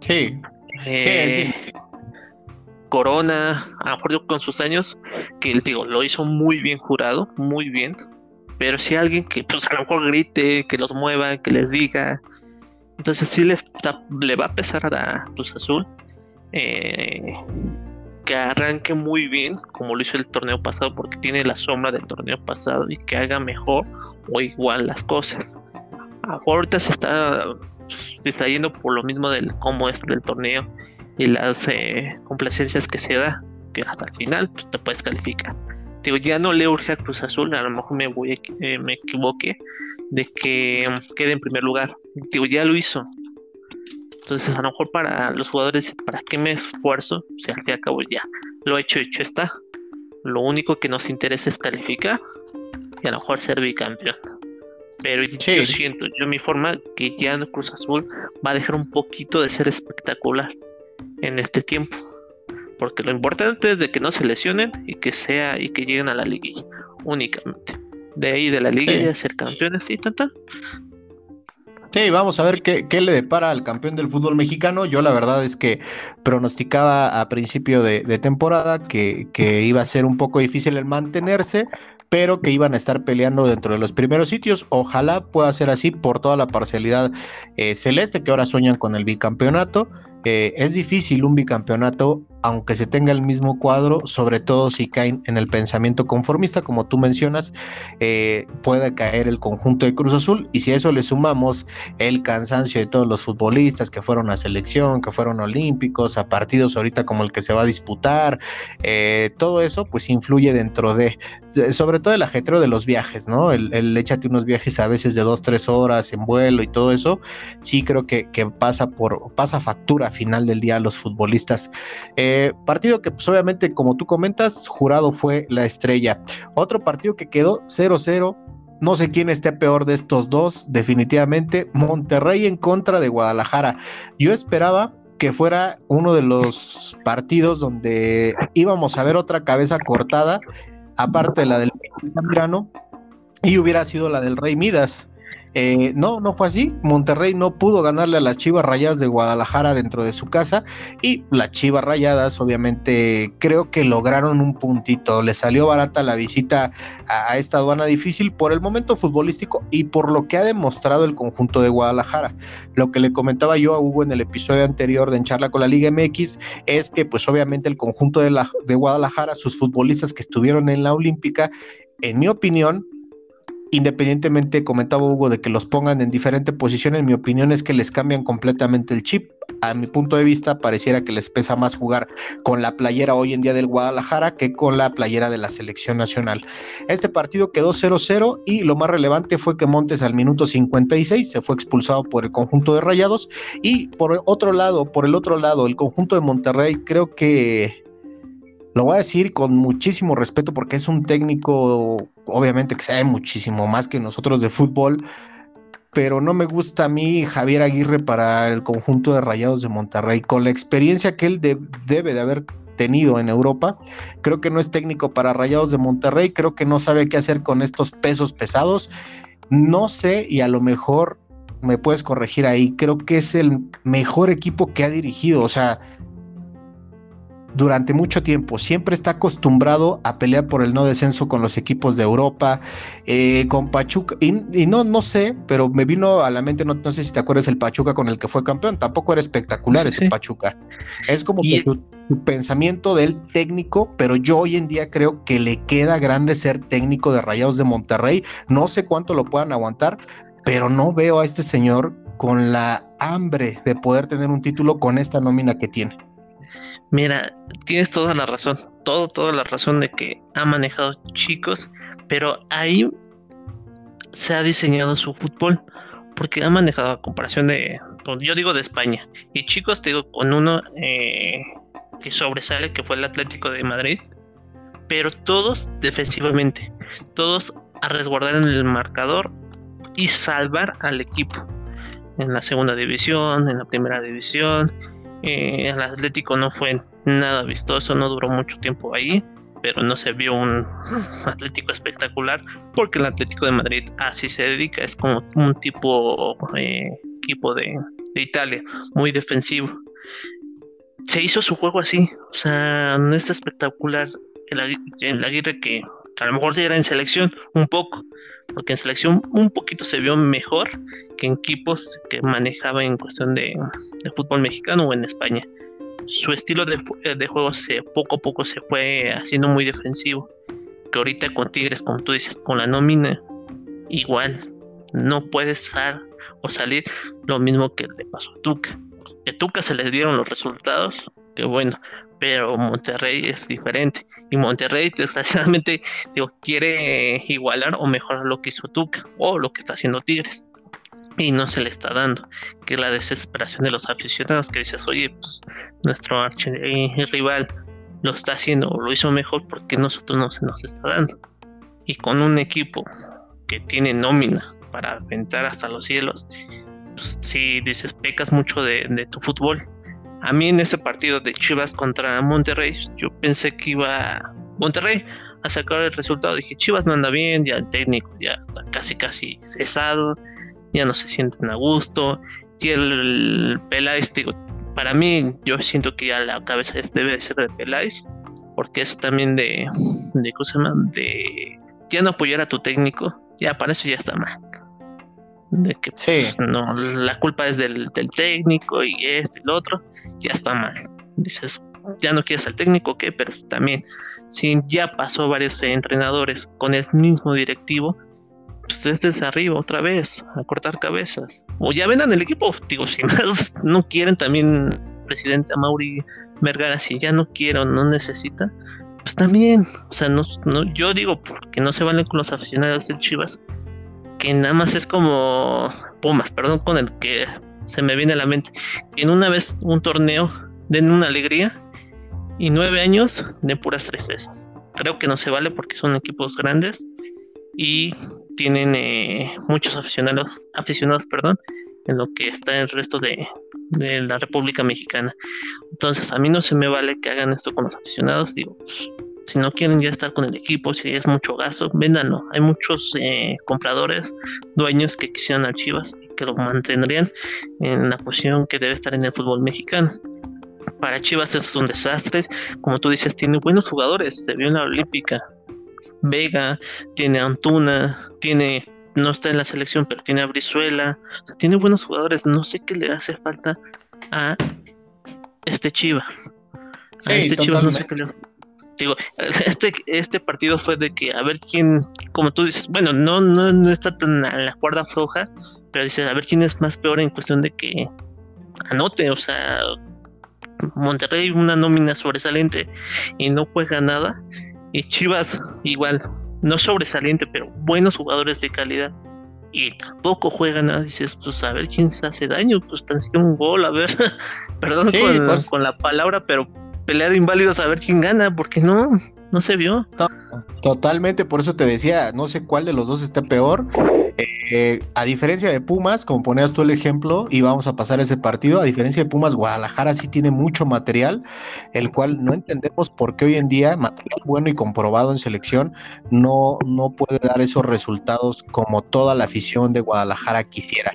Sí. Eh, sí, sí. Corona, a con sus años, que digo, lo hizo muy bien jurado, muy bien. Pero si alguien que pues a lo mejor grite, que los mueva, que les diga. Entonces sí le, le va a pesar a Cruz Azul. eh, que arranque muy bien, como lo hizo el torneo pasado, porque tiene la sombra del torneo pasado y que haga mejor o igual las cosas. Ahorita se está, se yendo por lo mismo del cómo es el torneo y las eh, complacencias que se da, que hasta el final pues, te puedes calificar. Digo, ya no le urge a Cruz Azul, a lo mejor me voy eh, me equivoqué de que quede en primer lugar. Digo, ya lo hizo, entonces, a lo mejor para los jugadores, ¿para qué me esfuerzo? O sea, al fin y al cabo ya lo hecho, hecho está. Lo único que nos interesa es calificar y a lo mejor ser bicampeón. Pero yo siento, yo mi forma, que ya Cruz Azul va a dejar un poquito de ser espectacular en este tiempo. Porque lo importante es de que no se lesionen y que sea y que lleguen a la liguilla únicamente. De ahí de la liguilla ser campeones y tal, tal. Sí, vamos a ver qué, le depara al campeón del fútbol mexicano. Yo la verdad es que pronosticaba a principio de, temporada que, iba a ser un poco difícil el mantenerse, pero que iban a estar peleando dentro de los primeros sitios. Ojalá pueda ser así por toda la parcialidad eh, celeste que ahora sueñan con el bicampeonato. Es difícil un bicampeonato aunque se tenga el mismo cuadro, sobre todo si caen en el pensamiento conformista, como tú mencionas, eh, puede caer el conjunto de Cruz Azul. Y si a eso le sumamos el cansancio de todos los futbolistas que fueron a selección, que fueron olímpicos, a partidos ahorita como el que se va a disputar, eh, todo eso pues influye dentro de, sobre todo el ajetreo de los viajes, ¿no? El, el, échate unos viajes a veces de dos, tres horas en vuelo y todo eso, sí creo que, que pasa por, pasa factura final del día a los futbolistas. Eh, eh, partido que pues obviamente como tú comentas, jurado fue la estrella. Otro partido que quedó 0-0. No sé quién esté peor de estos dos, definitivamente. Monterrey en contra de Guadalajara. Yo esperaba que fuera uno de los partidos donde íbamos a ver otra cabeza cortada, aparte de la del Mirano, y hubiera sido la del Rey Midas. Eh, no, no fue así. Monterrey no pudo ganarle a las Chivas Rayadas de Guadalajara dentro de su casa y las Chivas Rayadas obviamente creo que lograron un puntito. Le salió barata la visita a, esta aduana difícil por el momento futbolístico y por lo que ha demostrado el conjunto de Guadalajara. Lo que le comentaba yo a Hugo en el episodio anterior de En Charla con la Liga MX es que pues obviamente el conjunto de, la, de Guadalajara, sus futbolistas que estuvieron en la Olímpica, en mi opinión, independientemente, comentaba Hugo, de que los pongan en diferente posición, en mi opinión es que les cambian completamente el chip. A mi punto de vista, pareciera que les pesa más jugar con la playera hoy en día del Guadalajara que con la playera de la selección nacional. Este partido quedó 0-0 y lo más relevante fue que Montes al minuto 56 se fue expulsado por el conjunto de Rayados y por otro lado, por el otro lado, el conjunto de Monterrey creo que lo voy a decir con muchísimo respeto porque es un técnico, obviamente que sabe muchísimo más que nosotros de fútbol, pero no me gusta a mí Javier Aguirre para el conjunto de Rayados de Monterrey. Con la experiencia que él debe de haber tenido en Europa, creo que no es técnico para Rayados de Monterrey, creo que no sabe qué hacer con estos pesos pesados. No sé, y a lo mejor me puedes corregir ahí, creo que es el mejor equipo que ha dirigido, o sea, durante mucho tiempo. Siempre está acostumbrado a pelear por el no descenso con los equipos de Europa, eh, con Pachuca. Y, no, no sé, pero me vino a la mente, no, sé si te acuerdas, el Pachuca con el que fue campeón. Tampoco era espectacular ese Pachuca. Es como que tu, pensamiento del técnico, pero yo hoy en día creo que le queda grande ser técnico de Rayados de Monterrey. No sé cuánto lo puedan aguantar, pero no veo a este señor con la hambre de poder tener un título con esta nómina que tiene. Mira, tienes toda la razón, todo, toda la razón de que ha manejado chicos, pero ahí se ha diseñado su fútbol, porque ha manejado a comparación de, yo digo de España, y chicos, te digo, con uno eh, que sobresale, que fue el Atlético de Madrid, pero todos defensivamente, todos a resguardar en el marcador y salvar al equipo en la segunda división, en la primera división, eh, el Atlético no fue nada vistoso, no duró mucho tiempo ahí, pero no se vio un Atlético espectacular porque el Atlético de Madrid así se dedica, es como un tipo eh, equipo de, Italia, muy defensivo. Se hizo su juego así, o sea, no es espectacular el, el Aguirre que a lo mejor era en selección un poco, porque en selección un poquito se vio mejor que en equipos que manejaba en cuestión de, fútbol mexicano o en España. su estilo de, de juego se, poco a poco se fue haciendo muy defensivo. Que ahorita con Tigres, como tú dices, con la nómina, igual no puede estar o salir lo mismo que le pasó a Tuca. A Tuca se le dieron los resultados, que bueno, pero Monterrey es diferente. Y Monterrey, desgraciadamente, digo, quiere igualar o mejorar lo que hizo Tuca o lo que está haciendo Tigres. Y no se le está dando, que es la desesperación de los aficionados, que dices, oye, pues nuestro rival lo está haciendo o lo hizo mejor porque nosotros no se nos está dando. Y con un equipo que tiene nómina para aventar hasta los cielos, pues sí dices, pecas mucho de, tu fútbol. A mí en ese partido de Chivas contra Monterrey, yo pensé que iba Monterrey a sacar el resultado. Dije, Chivas no anda bien, ya el técnico ya está casi casi cesado, ya no se sienten a gusto. Y el, Peláez, digo, para mí yo siento que ya la cabeza debe ser de Peláez, porque eso también de, de, ¿cómo se llama? De ya no apoyar a tu técnico, ya para eso ya está mal. De que pues, no, la culpa es del, técnico y esto y lo otro, ya está mal. Dices, ya no quieres al técnico, ¿qué? Pero también, si ya pasó varios entrenadores con el mismo directivo, pues desde arriba otra vez, a cortar cabezas. O ya vendan el equipo, digo, si más no quieren también presidente Mauri Vergara, si ya no quiero, no necesita, pues también, o sea, no, yo digo porque no se valen con los aficionados del Chivas, que nada más es como Pumas, perdón con el que se me viene a la mente, que en una vez un torneo den una alegría y nueve años de puras tristezas. Creo que no se vale porque son equipos grandes y tienen eh, muchos aficionados, aficionados, perdón, en lo que está el resto de, de la República Mexicana. Entonces, a mí no se me vale que hagan esto con los aficionados. Digo, si no quieren ya estar con el equipo, si es mucho gasto, véndanlo. Hay muchos eh, compradores, dueños que quisieran al Chivas y que lo mantendrían en la posición que debe estar en el fútbol mexicano. Para Chivas es un desastre. Como tú dices, tiene buenos jugadores. Se vio en la Olímpica. Vega, tiene Antuna, tiene no está en la selección, pero tiene a Brizuela, o sea, tiene buenos jugadores, no sé qué le hace falta a este Chivas. A este Chivas no sé qué le digo, este, este partido fue de que a ver quién, como tú dices, bueno, no, no, no está tan a la cuerda floja, pero dices, a ver quién es más peor en cuestión de que anote, o sea, Monterrey una nómina sobresaliente y no juega nada, y Chivas igual, no sobresaliente, pero buenos jugadores de calidad. Y tampoco juegan nada, dices, pues a ver quién se hace daño, pues tan un gol, a ver, perdón pues. con, la palabra, pero pelear inválidos a ver quién gana, porque no, no se vio. Totalmente, por eso te decía, no sé cuál de los dos está peor. Eh, a diferencia de Pumas, como ponías tú el ejemplo, y vamos a pasar ese partido, a diferencia de Pumas, Guadalajara sí tiene mucho material, el cual no entendemos por qué hoy en día, material bueno y comprobado en selección, no, no puede dar esos resultados como toda la afición de Guadalajara quisiera.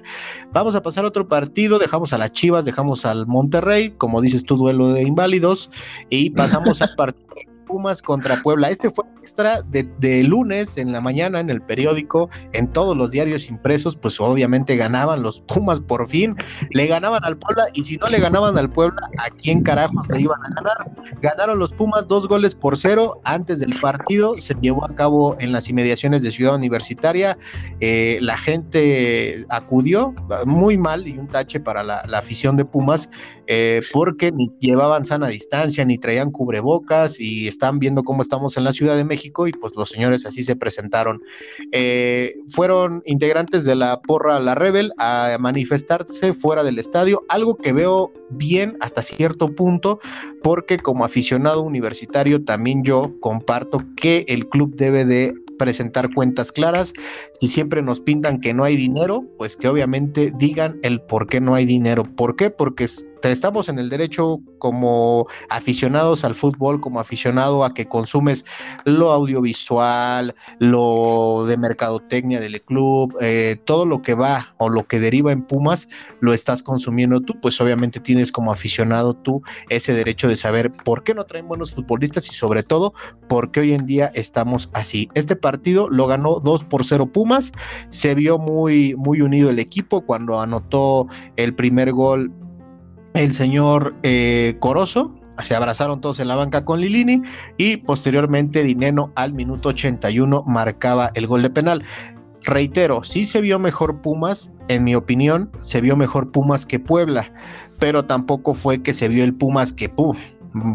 Vamos a pasar a otro partido, dejamos a las Chivas, dejamos al Monterrey, como dices tú, duelo de inválidos, y pasamos al partido Pumas contra Puebla. Este fue extra de, lunes en la mañana en el periódico, en todos los diarios impresos, pues obviamente ganaban los Pumas por fin, le ganaban al Puebla y si no le ganaban al Puebla, ¿a quién carajos le iban a ganar? Ganaron los Pumas dos goles por cero antes del partido, se llevó a cabo en las inmediaciones de Ciudad Universitaria, eh, la gente acudió muy mal y un tache para la, afición de Pumas eh, porque ni llevaban sana distancia, ni traían cubrebocas y están viendo cómo estamos en la Ciudad de México y pues los señores así se presentaron. Eh, fueron integrantes de la porra La Rebel a manifestarse fuera del estadio, algo que veo bien hasta cierto punto, porque como aficionado universitario también yo comparto que el club debe de presentar cuentas claras. Si siempre nos pintan que no hay dinero, pues que obviamente digan el por qué no hay dinero. ¿Por qué? Porque estamos en el derecho como aficionados al fútbol, como aficionado a que consumes lo audiovisual, lo de mercadotecnia del club, eh, todo lo que va o lo que deriva en Pumas, lo estás consumiendo tú, pues obviamente tienes como aficionado tú ese derecho de saber por qué no traen buenos futbolistas y sobre todo por qué hoy en día estamos así. Este partido lo ganó 2 por 0 Pumas, se vio muy, muy unido el equipo cuando anotó el primer gol el señor eh, Corozo, se abrazaron todos en la banca con Lilini y posteriormente Dineno al minuto 81 marcaba el gol de penal. Reitero, sí se vio mejor Pumas, en mi opinión, se vio mejor Pumas que Puebla, pero tampoco fue que se vio el Pumas que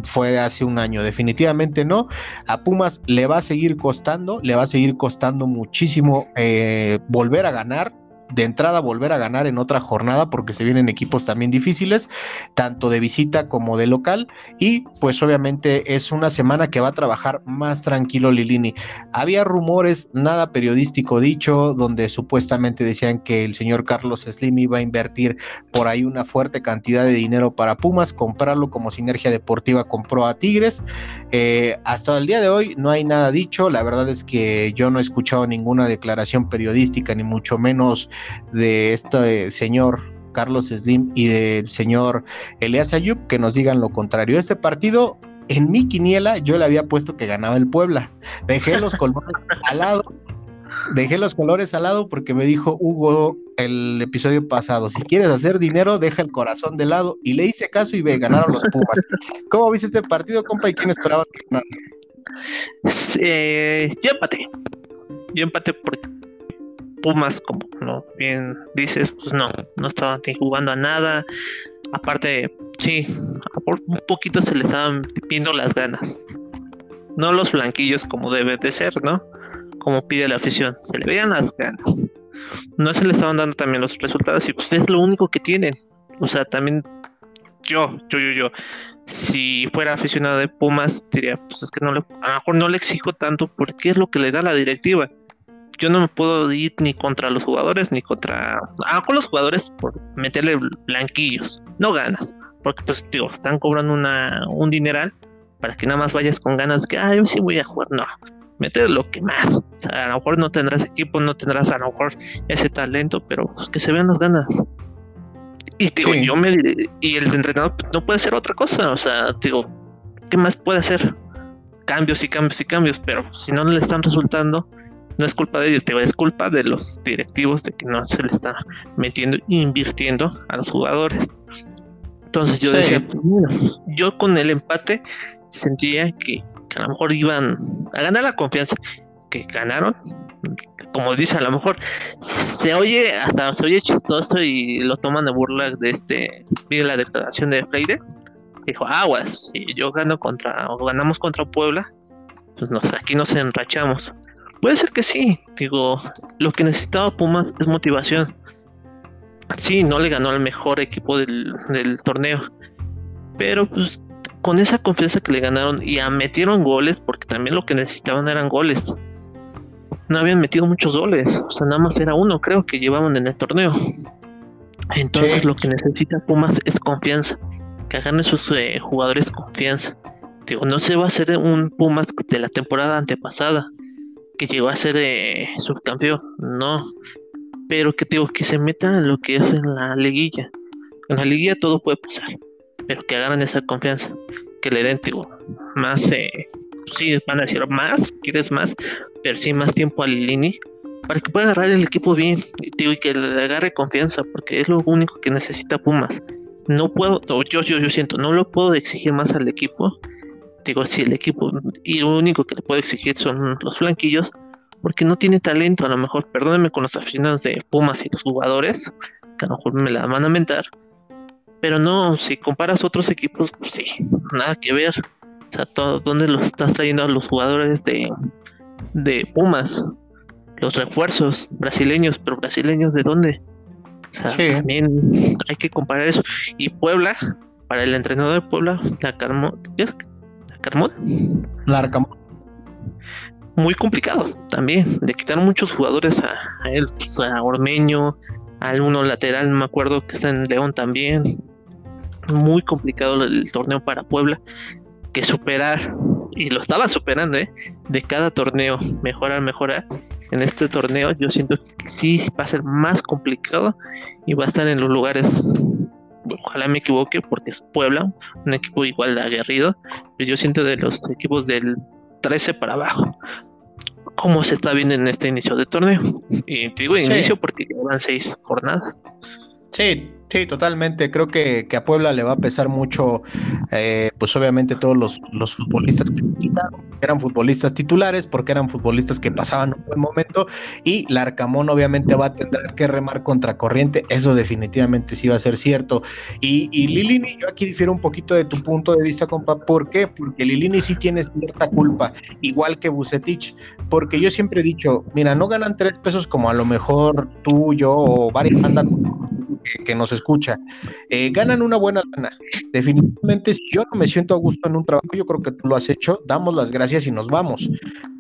fue hace un año, definitivamente no. A Pumas le va a seguir costando, le va a seguir costando muchísimo eh, volver a ganar de entrada volver a ganar en otra jornada porque se vienen equipos también difíciles, tanto de visita como de local y pues obviamente es una semana que va a trabajar más tranquilo Lilini. Había rumores, nada periodístico dicho, donde supuestamente decían que el señor Carlos Slim iba a invertir por ahí una fuerte cantidad de dinero para Pumas, comprarlo como sinergia deportiva compró a Tigres. Eh, hasta el día de hoy no hay nada dicho, la verdad es que yo no he escuchado ninguna declaración periodística ni mucho menos de este señor Carlos Slim y del señor Elias Ayub que nos digan lo contrario. Este partido, en mi quiniela, yo le había puesto que ganaba el Puebla. Dejé los colores al lado. Dejé los colores al lado porque me dijo Hugo el episodio pasado, si quieres hacer dinero, deja el corazón de lado. Y le hice caso y ve, ganaron los Pumas. ¿Cómo viste este partido, compa? ¿Y quién esperabas que ganara? Eh, yo empate. Yo empate porque Pumas, como no bien dices, pues no, no estaban jugando a nada. Aparte, sí, un poquito se le estaban viendo las ganas. No los blanquillos como debe de ser, ¿no? Como pide la afición, se le veían las ganas. No se le estaban dando también los resultados y pues es lo único que tienen. O sea, también yo, yo, yo, yo, si fuera aficionado de Pumas, diría, pues es que no le, a lo mejor no le exijo tanto porque es lo que le da la directiva yo no me puedo ir ni contra los jugadores ni contra. Ah, con los jugadores por meterle blanquillos. No ganas. Porque, pues, digo, están cobrando una, un dineral para que nada más vayas con ganas que, ah, yo sí voy a jugar. No, meter lo que más. O sea, a lo mejor no tendrás equipo, no tendrás a lo mejor ese talento, pero pues, que se vean las ganas. Y digo, yo me y el entrenador pues, no puede ser otra cosa, o sea, digo, ¿qué más puede hacer? Cambios y cambios y cambios, pero si no le están resultando, no es culpa de ellos, es culpa de los directivos de que no se le está metiendo invirtiendo a los jugadores. Entonces yo decía, pues, yo con el empate sentía que, a lo mejor iban a ganar la confianza, que ganaron, como dice, a lo mejor se oye, hasta se oye chistoso y lo toman de burla de este, de la declaración de Freire, dijo, aguas, si yo gano contra, o ganamos contra Puebla, pues nos, aquí nos enrachamos. Puede ser que sí, digo, lo que necesitaba Pumas es motivación. Sí, no le ganó al mejor equipo del, torneo, pero pues con esa confianza que le ganaron y a metieron goles, porque también lo que necesitaban eran goles. No habían metido muchos goles, o sea, nada más era uno, creo que llevaban en el torneo. Entonces lo que necesita Pumas es confianza, que hagan esos eh, jugadores confianza. Digo, no se va a hacer un Pumas de la temporada antepasada, que llegó a ser eh, subcampeón, no, pero que digo que se meta en lo que es en la liguilla. En la liguilla todo puede pasar, pero que agarren esa confianza, que le den digo, más, eh, sí, van a decir más, quieres más, pero sí más tiempo al Lini para que pueda agarrar el equipo bien digo, y que le agarre confianza, porque es lo único que necesita Pumas. No puedo, yo, yo, yo siento, no lo puedo exigir más al equipo digo, si el equipo y lo único que le puedo exigir son los flanquillos, porque no tiene talento, a lo mejor, perdónenme con los aficionados de Pumas y los jugadores, que a lo mejor me la van a mentar, pero no, si comparas otros equipos, pues sí, nada que ver. O sea, todo, ¿dónde los estás trayendo a los jugadores de, de Pumas? Los refuerzos brasileños, pero brasileños de dónde? O sea, también hay que comparar eso. Y Puebla, para el entrenador de Puebla, la Carmo, Carmón. Larcamón. Muy complicado también. Le quitaron muchos jugadores a, él, pues, a Ormeño, a uno lateral, me acuerdo que está en León también. Muy complicado el torneo para Puebla. Que superar, y lo estaba superando, ¿eh? de cada torneo, mejorar, mejorar. En este torneo yo siento que sí va a ser más complicado y va a estar en los lugares ojalá me equivoque porque es Puebla, un equipo igual de aguerrido, pero yo siento de los equipos del 13 para abajo. ¿Cómo se está viendo en este inicio de torneo? Y digo inicio porque llevan seis jornadas. Sí, Sí, totalmente. Creo que, a Puebla le va a pesar mucho, eh, pues obviamente todos los, los futbolistas que eran futbolistas titulares, porque eran futbolistas que pasaban un buen momento, y Larcamón obviamente va a tener que remar contra corriente, eso definitivamente sí va a ser cierto. Y, y Lilini, yo aquí difiero un poquito de tu punto de vista, compa, ¿por qué? Porque Lilini sí tiene cierta culpa, igual que Bucetich, porque yo siempre he dicho, mira, no ganan tres pesos como a lo mejor tú, yo o varias bandas que, nos escucha, eh, ganan una buena lana. Definitivamente, si yo no me siento a gusto en un trabajo, yo creo que tú lo has hecho, damos las gracias y nos vamos.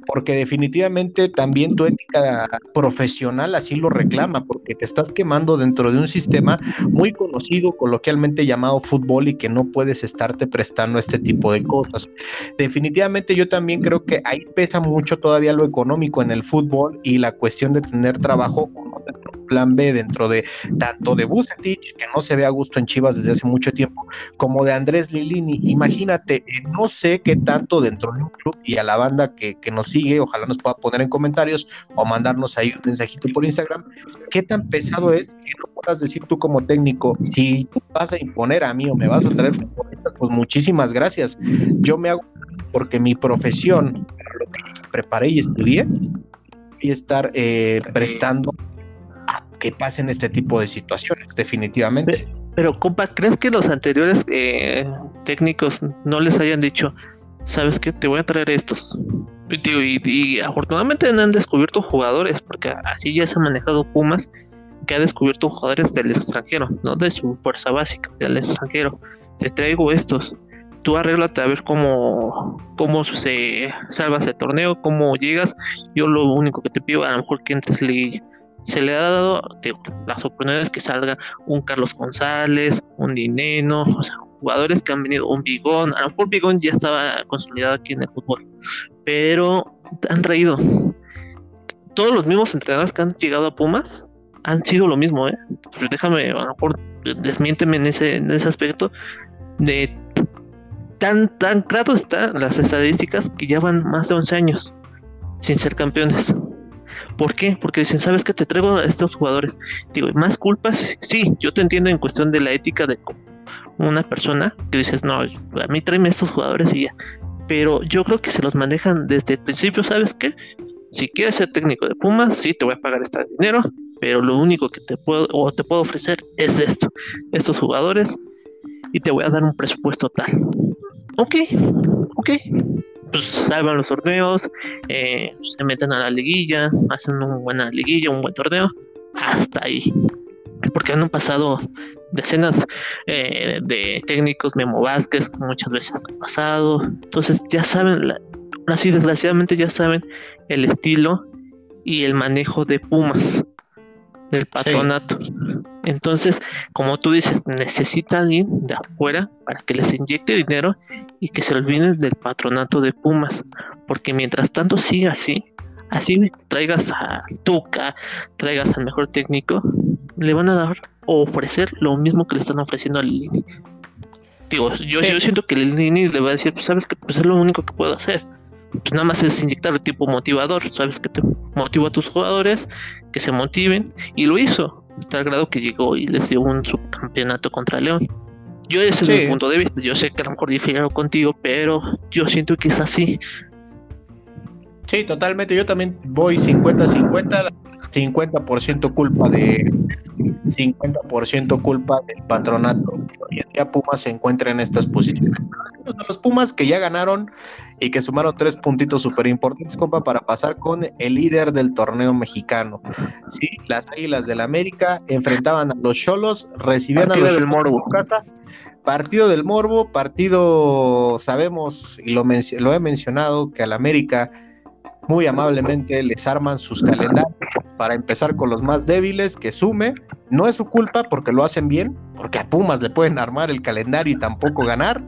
Porque definitivamente también tu ética profesional así lo reclama, porque te estás quemando dentro de un sistema muy conocido, coloquialmente llamado fútbol, y que no puedes estarte prestando este tipo de cosas. Definitivamente yo también creo que ahí pesa mucho todavía lo económico en el fútbol y la cuestión de tener trabajo plan B dentro de tanto de Bucetich, que no se ve a gusto en Chivas desde hace mucho tiempo, como de Andrés Lilini. Imagínate, eh, no sé qué tanto dentro de un club y a la banda que, nos sigue, ojalá nos pueda poner en comentarios o mandarnos ahí un mensajito por Instagram, qué tan pesado es que no puedas decir tú como técnico, si tú vas a imponer a mí o me vas a traer futbolistas, pues muchísimas gracias. Yo me hago porque mi profesión, lo que preparé y estudié, y estar eh, prestando que pasen este tipo de situaciones, definitivamente. Pero, compa, ¿crees que los anteriores eh, técnicos no les hayan dicho, sabes qué, te voy a traer estos? Y, y, afortunadamente han descubierto jugadores, porque así ya se ha manejado Pumas, que ha descubierto jugadores del extranjero, no de su fuerza básica, del extranjero. Te traigo estos. Tú arréglate a ver cómo, cómo se salvas el torneo, cómo llegas. Yo lo único que te pido, a lo mejor que entres liguilla se le ha dado las oportunidades que salga un Carlos González, un Dineno, o sea, jugadores que han venido, un Bigón, a lo mejor Bigón ya estaba consolidado aquí en el fútbol, pero han traído todos los mismos entrenadores que han llegado a Pumas han sido lo mismo, ¿eh? Déjame, a lo mejor desmiénteme en ese, en ese aspecto de tan, tan claro están las estadísticas que llevan más de 11 años sin ser campeones. ¿Por qué? Porque dicen, ¿sabes qué? Te traigo a estos jugadores. Digo, ¿más culpas? Sí, yo te entiendo en cuestión de la ética de una persona que dices, no, a mí tráeme estos jugadores y ya. Pero yo creo que se los manejan desde el principio, ¿sabes qué? Si quieres ser técnico de Pumas, sí, te voy a pagar este dinero, pero lo único que te puedo, o te puedo ofrecer es esto, estos jugadores, y te voy a dar un presupuesto tal. Ok, ok, pues salvan los torneos, eh, se meten a la liguilla, hacen una buena liguilla, un buen torneo, hasta ahí. Porque han pasado decenas eh, de técnicos, Memo Vázquez, muchas veces han pasado. Entonces ya saben, así desgraciadamente ya saben el estilo y el manejo de Pumas del patronato. Entonces, como tú dices, necesita alguien de afuera para que les inyecte dinero y que se olviden del patronato de Pumas, porque mientras tanto siga así, así traigas a Tuca, traigas al mejor técnico, le van a dar o ofrecer lo mismo que le están ofreciendo a Lini. Digo, yo, yo siento que Lini le va a decir, pues sabes que pues es lo único que puedo hacer pues nada más es inyectar tipo motivador, sabes que te motiva a tus jugadores, que se motiven, y lo hizo, tal grado que llegó y les dio un subcampeonato contra León. Yo ese es mi punto de vista, yo sé que a lo mejor difiero contigo, pero yo siento que es así. Sí, totalmente, yo también voy 50-50, 50% culpa de 50% culpa del patronato. Hoy en día Pumas se encuentra en estas posiciones. Los Pumas que ya ganaron y que sumaron tres puntitos súper importantes, compa, para pasar con el líder del torneo mexicano. Sí, las Águilas del América enfrentaban a los Cholos, recibían a los del Morbo. casa. Partido del Morbo, partido, sabemos y lo, lo he mencionado, que al América muy amablemente les arman sus calendarios para empezar con los más débiles, que sume, no es su culpa porque lo hacen bien, porque a Pumas le pueden armar el calendario y tampoco ganar,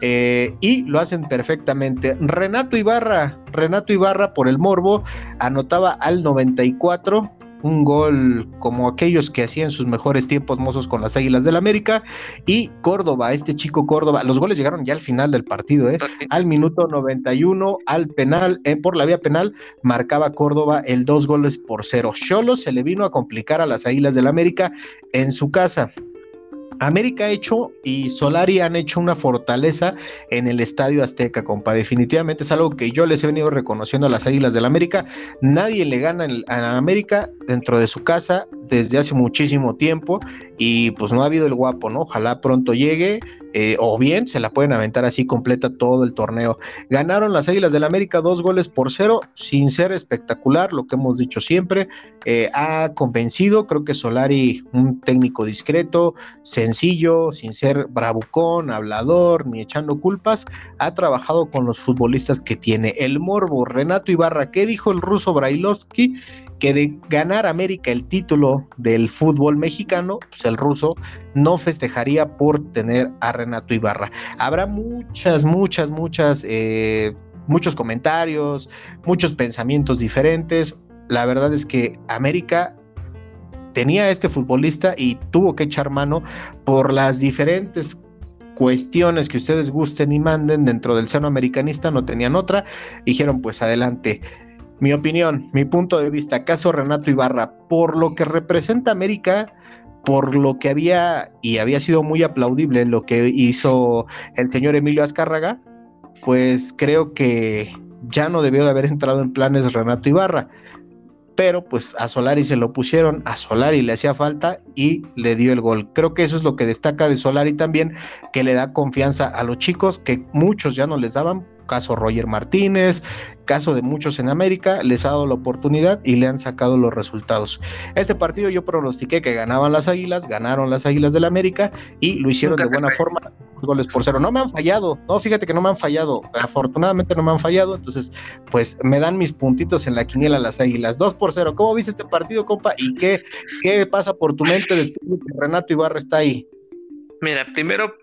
eh, y lo hacen perfectamente. Renato Ibarra, Renato Ibarra por el Morbo, anotaba al 94, un gol como aquellos que hacían sus mejores tiempos mozos con las Águilas del América. Y Córdoba, este chico Córdoba, los goles llegaron ya al final del partido, ¿eh? al minuto 91, al penal, eh, por la vía penal, marcaba Córdoba el dos goles por cero. Cholo se le vino a complicar a las Águilas del América en su casa. América ha hecho y Solari han hecho una fortaleza en el Estadio Azteca, compa. Definitivamente es algo que yo les he venido reconociendo a las Águilas del América. Nadie le gana a América dentro de su casa desde hace muchísimo tiempo y pues no ha habido el guapo, ¿no? Ojalá pronto llegue. Eh, o bien se la pueden aventar así completa todo el torneo. Ganaron las Águilas del América dos goles por cero, sin ser espectacular, lo que hemos dicho siempre. Eh, ha convencido, creo que Solari, un técnico discreto, sencillo, sin ser bravucón, hablador, ni echando culpas, ha trabajado con los futbolistas que tiene. El Morbo, Renato Ibarra, ¿qué dijo el ruso Brailovsky? Que de ganar América el título del fútbol mexicano, pues el ruso no festejaría por tener a Renato Ibarra. Habrá muchas, muchas, muchas, eh, muchos comentarios, muchos pensamientos diferentes. La verdad es que América tenía a este futbolista y tuvo que echar mano por las diferentes cuestiones que ustedes gusten y manden dentro del seno americanista, no tenían otra, dijeron pues adelante. Mi opinión, mi punto de vista, caso Renato Ibarra, por lo que representa América, por lo que había y había sido muy aplaudible lo que hizo el señor Emilio Azcárraga, pues creo que ya no debió de haber entrado en planes Renato Ibarra. Pero pues a Solari se lo pusieron, a Solari le hacía falta y le dio el gol. Creo que eso es lo que destaca de Solari también, que le da confianza a los chicos que muchos ya no les daban caso Roger Martínez, caso de muchos en América, les ha dado la oportunidad y le han sacado los resultados. Este partido yo pronostiqué que ganaban las Águilas, ganaron las Águilas del América y lo hicieron de buena forma, goles por cero. No me han fallado, no, fíjate que no me han fallado, afortunadamente no me han fallado, entonces pues me dan mis puntitos en la quiniela las Águilas. Dos por cero, ¿cómo viste este partido, compa? ¿Y qué, qué pasa por tu mente después de que Renato Ibarra está ahí? Mira, primero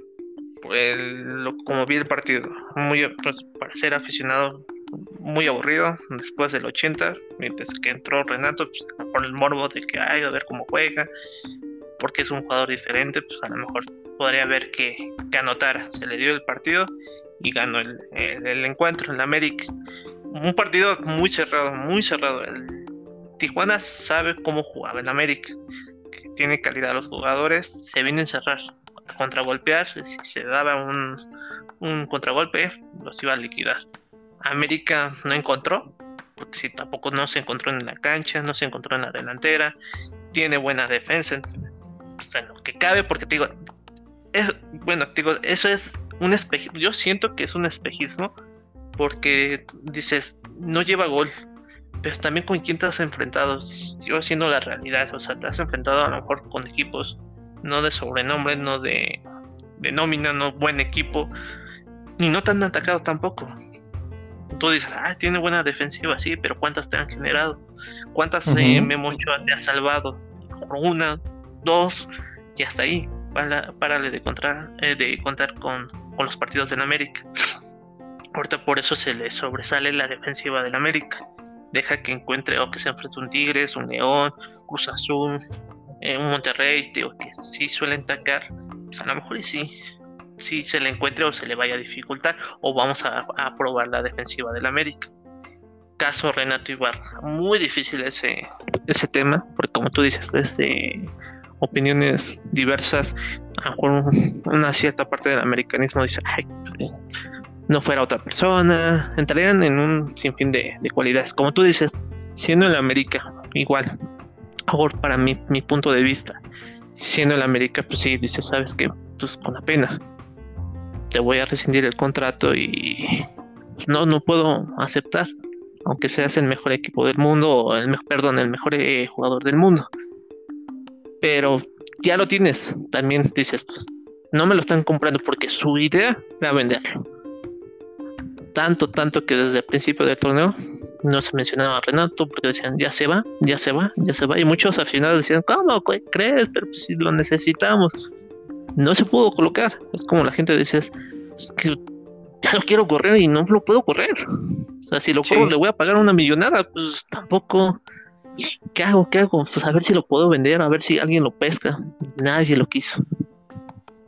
el, como vi el partido, muy pues, para ser aficionado muy aburrido después del 80, mientras que entró Renato pues, por el morbo de que hay a ver cómo juega, porque es un jugador diferente, pues a lo mejor podría ver que, que anotara. Se le dio el partido y ganó el, el, encuentro en la América. Un partido muy cerrado, muy cerrado. El Tijuana sabe cómo jugaba en América, que tiene calidad los jugadores, se viene a encerrar contragolpear, si se daba un, un contragolpe, los iba a liquidar. América no encontró, si tampoco no se encontró en la cancha, no se encontró en la delantera, tiene buena defensa, o lo que cabe, porque te digo, es, bueno, digo, eso es un espejismo, yo siento que es un espejismo, porque dices, no lleva gol, pero también con quién te has enfrentado, yo siendo la realidad, o sea, te has enfrentado a lo mejor con equipos no de sobrenombre, no de, de nómina, no buen equipo, ni no tan atacado tampoco. Tú dices, ah, tiene buena defensiva, sí, pero ¿cuántas te han generado? ¿Cuántas uh Memo te ha salvado? Una, dos, y hasta ahí. Para, párale de, contar, eh, de contar con, con los partidos del América. Ahorita por eso se le sobresale la defensiva del América. Deja que encuentre o que se enfrente un Tigres, un León, Cruz Azul, en Monterrey, digo, que sí suelen atacar, pues a lo mejor y sí, sí se le encuentre o se le vaya a dificultar, o vamos a, probar la defensiva del América. Caso Renato Ibarra, muy difícil ese, ese tema, porque como tú dices, desde opiniones diversas, a una cierta parte del americanismo dice, ay, no fuera otra persona, entrarían en un sinfín de, de cualidades. Como tú dices, siendo el América, igual, favor para mi, mi punto de vista. Siendo el América, pues sí, dice, sabes que, pues con la pena, te voy a rescindir el contrato y no, no puedo aceptar, aunque seas el mejor equipo del mundo, o el, perdón, el mejor eh, jugador del mundo. Pero ya lo tienes, también dices, pues no me lo están comprando porque su idea era venderlo. Tanto, tanto que desde el principio del torneo no se mencionaba a Renato porque decían, ya se va, ya se va, ya se va. Y muchos aficionados decían, ¿cómo crees? Pero pues, si lo necesitamos. No se pudo colocar. Es como la gente decía, es que ya lo quiero correr y no lo puedo correr. O sea, si lo corro le voy a pagar una millonada, pues tampoco. ¿Qué hago? ¿Qué hago? Pues a ver si lo puedo vender, a ver si alguien lo pesca. Nadie lo quiso.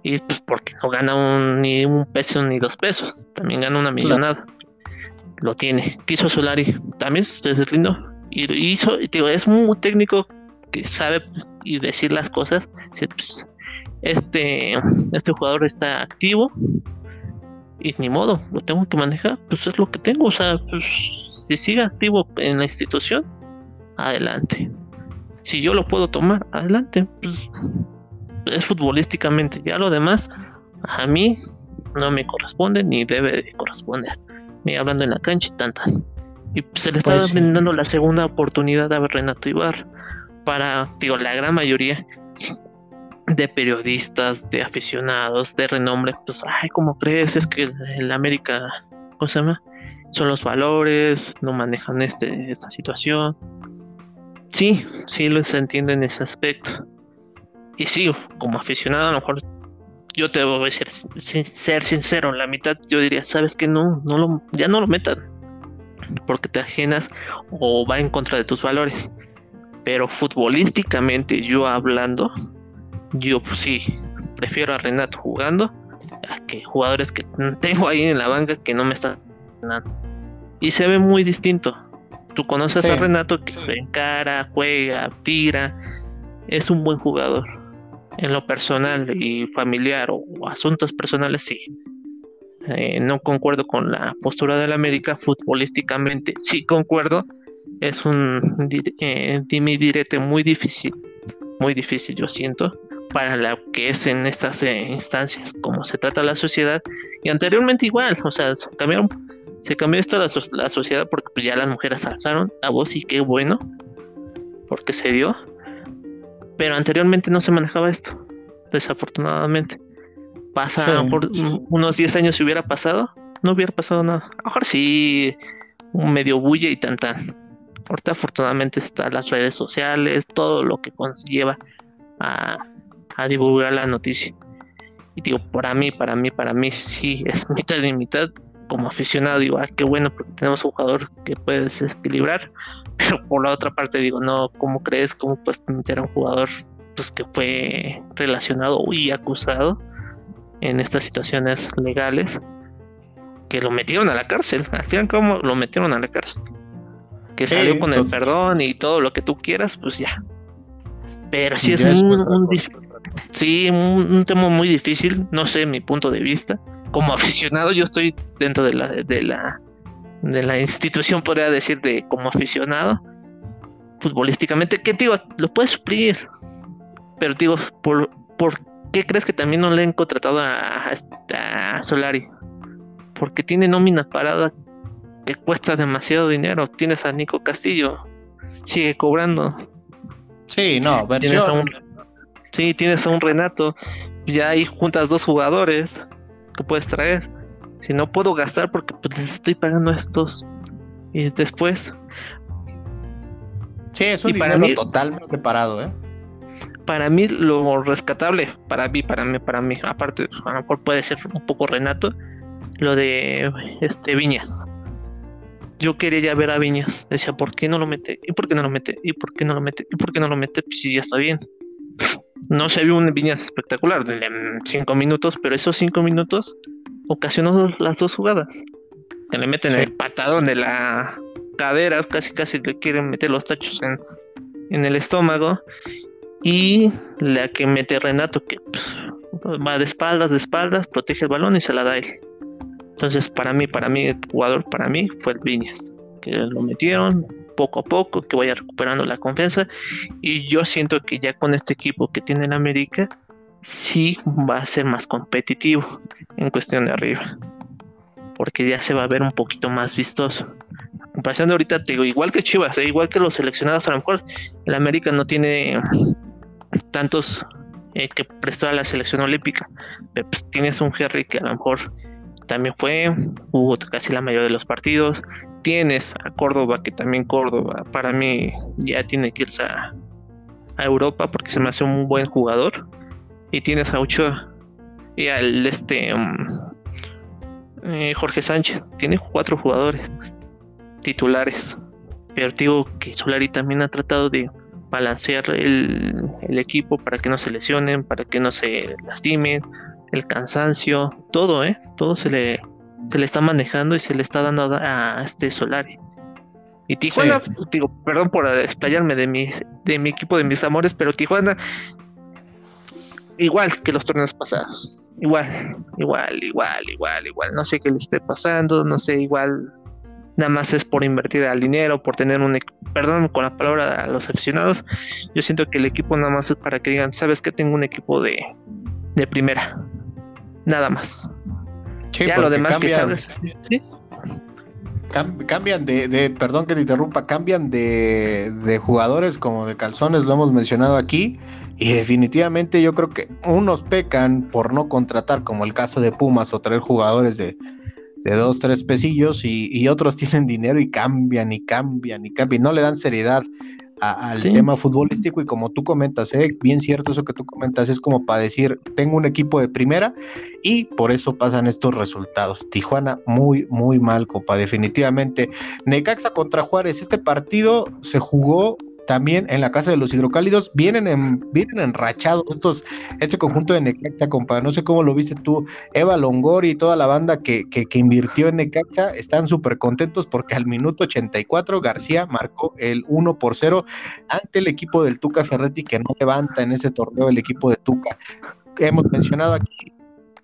Y pues porque no gana ni un peso ni dos pesos, también gana una millonada lo tiene. Quiso Solari, también se lindo. Y hizo, digo, es muy técnico que sabe y decir las cosas. Pues, este, este jugador está activo y ni modo, lo tengo que manejar, pues es lo que tengo, o sea, pues si sigue activo en la institución, adelante. Si yo lo puedo tomar, adelante, pues es futbolísticamente, ya lo demás a mí no me corresponde ni debe de corresponder. Me hablando en la cancha y tantas. Y se le está pues dando la segunda oportunidad a Renato Ibar para, digo, la gran mayoría de periodistas, de aficionados, de renombre, pues, ay, ¿cómo crees? Es que el América, ¿cómo se llama? Son los valores, no manejan este, esta situación. Sí, sí lo se entiende en ese aspecto. Y sí, como aficionado, a lo mejor yo te voy a ser, ser sincero, la mitad yo diría, sabes que no, no lo, ya no lo metan, porque te ajenas o va en contra de tus valores. Pero futbolísticamente yo hablando, yo pues sí, prefiero a Renato jugando a que jugadores que tengo ahí en la banca que no me están ganando. Y se ve muy distinto. Tú conoces a Renato que se encara, juega, tira, es un buen jugador. En lo personal y familiar o, asuntos personales, sí. Eh, no concuerdo con la postura del América futbolísticamente, sí concuerdo. Es un eh, direte muy difícil, muy difícil, yo siento para lo que es en estas eh, instancias, como se trata la sociedad. Y anteriormente igual, o sea, se cambiaron, se cambió esto la, la sociedad porque pues, ya las mujeres alzaron la voz y qué bueno, porque se dio. Pero anteriormente no se manejaba esto, desafortunadamente. Pasa por unos 10 años si hubiera pasado, no hubiera pasado nada. Ahora sí, un medio bulle y tan tan. Ahorita afortunadamente están las redes sociales, todo lo que conlleva a a divulgar la noticia. Y digo, para mí, para mí, para mí sí es mitad de mitad. Como aficionado digo, ah, qué bueno porque tenemos un jugador que puede desequilibrar. Pero por la otra parte digo, no, ¿cómo crees? ¿Cómo puedes meter a un jugador pues, que fue relacionado y acusado en estas situaciones legales? Que lo metieron a la cárcel. Al final, ¿cómo lo metieron a la cárcel? Que salió con el perdón y todo lo que tú quieras, pues ya. Pero sí es un, un, Sí, un, tema muy difícil, no sé mi punto de vista. Como aficionado, yo estoy dentro de la, de la, de la institución, podría decir, de como aficionado, futbolísticamente, ¿qué digo? Lo puedes suplir, pero digo, ¿por, ¿por qué crees que también no le han contratado a, a Solari? Porque tiene nómina parada que cuesta demasiado dinero. Tienes a Nico Castillo, sigue cobrando. Sí, no, versión, Sí, tienes a un Renato, ya ahí juntas dos jugadores que puedes traer. Si no puedo gastar porque pues, les estoy pagando estos. Y después. Sí, es un dinero mí, totalmente parado, ¿eh? Para mí, lo rescatable, para mí, para mí, para mí, aparte, a lo mejor puede ser un poco Renato, lo de este Viñas. Yo quería ya ver a Viñas. Decía, ¿por qué no lo mete? ¿Y por qué no lo mete? ¿Y por qué no lo mete? ¿Y por qué no lo mete? Pues si ya está bien no se vio un Viñas espectacular de cinco minutos, pero esos cinco minutos ocasionó las dos jugadas. Que le meten el patadón de la cadera, casi casi le quieren meter los tachos en, en el estómago. Y la que mete Renato, que pues, va de espaldas, de espaldas, protege el balón y se la da él. Entonces, para mí, para mí, el jugador, para mí, fue el Viñas. Que lo metieron, poco a poco, que vaya recuperando la confianza. Y yo siento que ya con este equipo que tiene en América, sí va a ser más competitivo en cuestión de arriba. Porque ya se va a ver un poquito más vistoso. comparación de ahorita, te digo, igual que Chivas, eh, igual que los seleccionados, a lo mejor el América no tiene tantos eh, que prestó a la selección olímpica. Pero pues tienes un Jerry que a lo mejor también fue, jugó casi la mayoría de los partidos, tienes a Córdoba, que también Córdoba para mí ya tiene que irse a, Europa porque se me hace un buen jugador. Y tienes a Ochoa y al este um, eh, Jorge Sánchez. Tiene cuatro jugadores titulares. Pero digo que Solari también ha tratado de balancear el, el, equipo para que no se lesionen, para que no se lastimen, el cansancio, todo, ¿eh? Todo se le, se le está manejando y se le está dando a, este Solari. Y Tijuana, digo, perdón por explayarme de mi, de mi equipo de mis amores, pero Tijuana igual que los torneos pasados. Igual, igual, igual, igual, igual. No sé qué le esté pasando, no sé, igual nada más es por invertir al dinero, por tener un, perdón con la palabra a los aficionados, yo siento que el equipo nada más es para que digan, sabes que tengo un equipo de, de primera, nada más. ya lo demás que sabes, ¿sí? Cambian de, perdón que te interrumpa, cambian de, de, jugadores como de calzones, lo hemos mencionado aquí, y definitivamente yo creo que unos pecan por no contratar, como el caso de Pumas, o traer jugadores de, dos, tres pesillos y, otros tienen dinero y cambian y cambian y cambian, no le dan seriedad al tema futbolístico y como tú comentas, ¿eh? bien cierto eso que tú comentas, es como para decir, tengo un equipo de primera y por eso pasan estos resultados. Tijuana muy, muy mal, copa, definitivamente. Necaxa contra Juárez, este partido se jugó también en la casa de los hidrocálidos vienen en, vienen enrachados estos, este conjunto de Necaxa, compadre. No sé cómo lo viste tú, Eva Longori y toda la banda que, que, invirtió en Necaxa están súper contentos porque al minuto 84 García marcó el 1 por 0 ante el equipo del Tuca Ferretti que no levanta en ese torneo el equipo de Tuca. Hemos mencionado aquí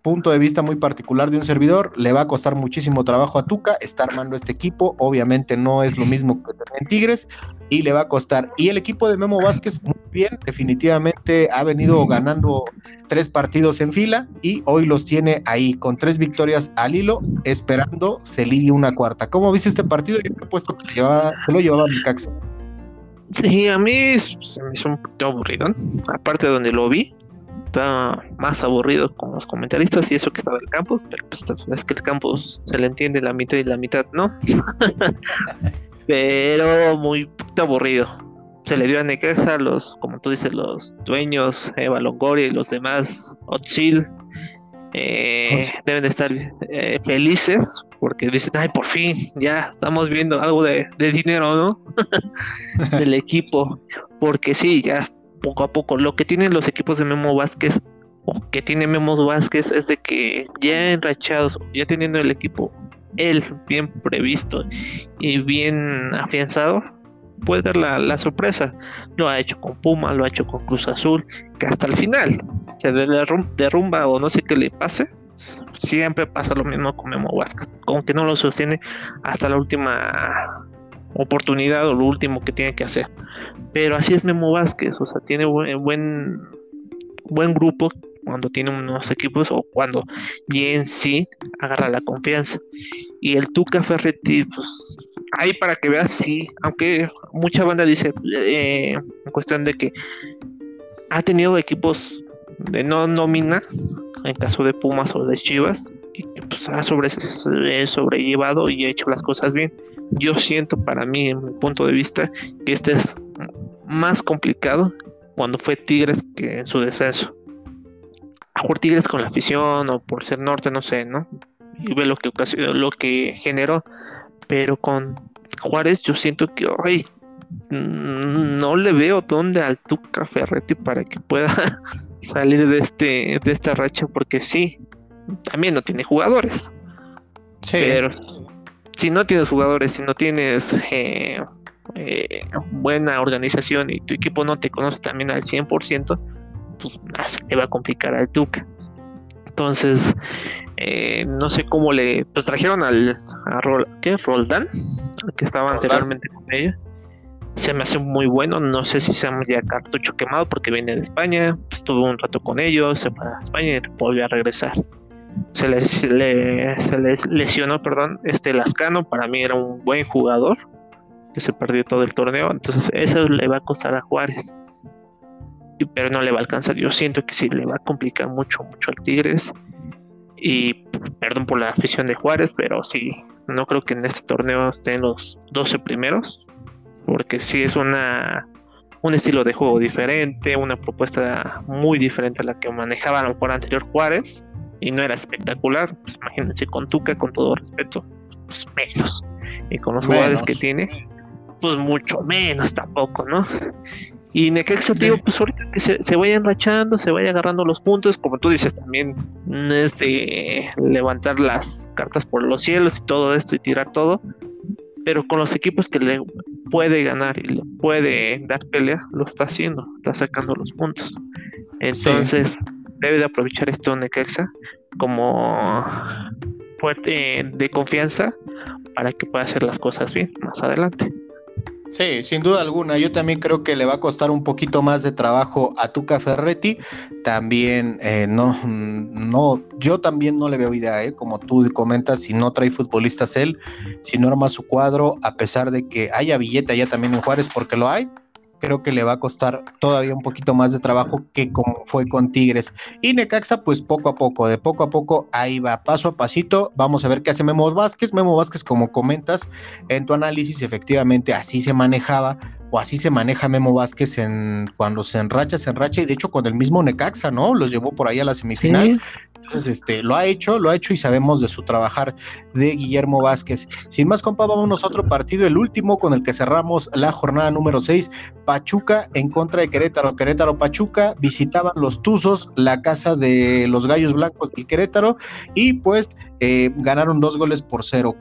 punto de vista muy particular de un servidor, le va a costar muchísimo trabajo a Tuca, está armando este equipo, obviamente no es lo mismo que en Tigres y le va a costar. Y el equipo de Memo Vázquez, muy bien, definitivamente ha venido ganando tres partidos en fila y hoy los tiene ahí con tres victorias al hilo, esperando se ligue una cuarta. ¿Cómo viste este partido? Yo he puesto que se, lo llevaba mi Caxa. Sí, a mí se me hizo un poquito aburrido, aparte de donde lo vi, está más aburrido con los comentaristas y eso que estaba el campus, pero pues es que el campus se le entiende la mitad y la mitad no. pero muy aburrido. Se le dio a Necaxa los, como tú dices, los dueños, Eva Longoria y los demás, Otsil, eh, deben de estar eh, felices porque dicen, ay, por fin, ya estamos viendo algo de, de dinero, ¿no? Del equipo, porque sí, ya poco a poco. Lo que tienen los equipos de Memo Vázquez, o que tiene Memo Vázquez, es de que ya enrachados, ya teniendo el equipo él bien previsto y bien afianzado, puede dar la, sorpresa. Lo ha hecho con Puma, lo ha hecho con Cruz Azul, que hasta el final se derrumba o no sé qué le pase. Siempre pasa lo mismo con Memo Vázquez, como que no lo sostiene hasta la última oportunidad o lo último que tiene que hacer. Pero así es Memo Vázquez, o sea, tiene buen, buen grupo cuando tiene unos equipos o cuando y en sí agarra la confianza. Y el Tuca Ferretti, pues ahí para que veas, sí, aunque mucha banda dice eh, en cuestión de que ha tenido equipos de no nómina, en caso de Pumas o de Chivas, y pues ha sobre, sobrellevado y ha hecho las cosas bien. Yo siento para mí, en mi punto de vista, que este es más complicado cuando fue Tigres que en su descenso. A Tigres con la afición o por ser norte, no sé, ¿no? Y ve lo que lo que generó. Pero con Juárez yo siento que ay, no le veo dónde al Tuca Ferretti para que pueda salir de este de esta racha porque sí, también no tiene jugadores. Sí. Pero si no tienes jugadores, si no tienes eh, eh, buena organización y tu equipo no te conoce también al 100%, pues más le va a complicar al Tuca. Entonces, eh, no sé cómo le. Pues trajeron al. A ¿Qué? Roldán, que estaba anteriormente con ella. Se me hace muy bueno. No sé si sea ya cartucho quemado porque viene de España. Estuve un rato con ellos, se fue a España y volvió a regresar se les, les lesionó, perdón, este Lascano, para mí era un buen jugador, que se perdió todo el torneo, entonces eso le va a costar a Juárez, pero no le va a alcanzar, yo siento que sí le va a complicar mucho, mucho al Tigres, y perdón por la afición de Juárez, pero sí, no creo que en este torneo estén los 12 primeros, porque sí es una un estilo de juego diferente, una propuesta muy diferente a la que manejaba a lo mejor anterior Juárez, y no era espectacular, pues imagínense con Tuca, con todo respeto, pues menos. Y con los jugadores que tiene, pues mucho menos tampoco, ¿no? Y Necaxa, digo, pues ahorita que se, se, vaya enrachando, se vaya agarrando los puntos, como tú dices también, es de levantar las cartas por los cielos y todo esto y tirar todo, pero con los equipos que le puede ganar y le puede dar pelea, lo está haciendo, está sacando los puntos. Entonces, debe de aprovechar esto Necaxa como fuerte de confianza para que pueda hacer las cosas bien más adelante. Sí, sin duda alguna. Yo también creo que le va a costar un poquito más de trabajo a Tuca Ferretti. También, eh, no, no, yo también no le veo idea, ¿eh? como tú comentas, si no trae futbolistas él, si no arma su cuadro, a pesar de que haya billete ya también en Juárez, porque lo hay, creo que le va a costar todavía un poquito más de trabajo que como fue con Tigres. Y Necaxa, pues poco a poco, de poco a poco, ahí va, paso a pasito. Vamos a ver qué hace Memo Vázquez. Memo Vázquez, como comentas en tu análisis, efectivamente así se manejaba o así se maneja Memo Vázquez en cuando se enracha, se enracha, y de hecho con el mismo Necaxa, ¿no? Los llevó por ahí a la semifinal. Entonces, este, lo ha hecho, lo ha hecho y sabemos de su trabajar de Guillermo Vázquez. Sin más, compa, vamos a otro partido, el último con el que cerramos la jornada número 6, Pachuca en contra de Querétaro. Querétaro Pachuca visitaban los Tuzos, la casa de los Gallos Blancos del Querétaro, y pues eh, ganaron dos goles por cero.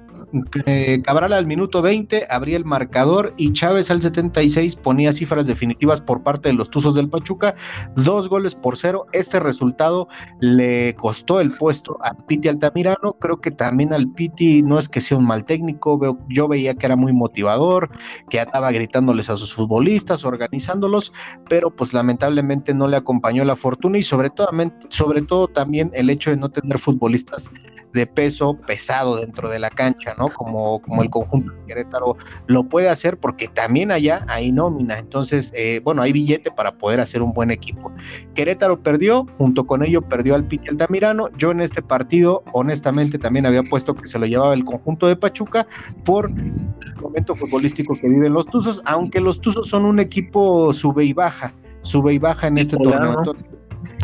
Cabral al minuto 20 abría el marcador y Chávez al 76 ponía cifras definitivas por parte de los Tuzos del Pachuca, dos goles por cero. Este resultado le costó el puesto al Piti Altamirano. Creo que también al Piti no es que sea un mal técnico, yo veía que era muy motivador, que andaba gritándoles a sus futbolistas, organizándolos, pero pues lamentablemente no le acompañó la fortuna y sobre todo, sobre todo también el hecho de no tener futbolistas de peso pesado dentro de la cancha, ¿no? Como, como el conjunto de Querétaro lo puede hacer porque también allá hay nómina, entonces, eh, bueno, hay billete para poder hacer un buen equipo. Querétaro perdió, junto con ello perdió al Piti Altamirano, yo en este partido honestamente también había puesto que se lo llevaba el conjunto de Pachuca por el momento futbolístico que viven los Tuzos, aunque los Tuzos son un equipo sube y baja, sube y baja en este torneo.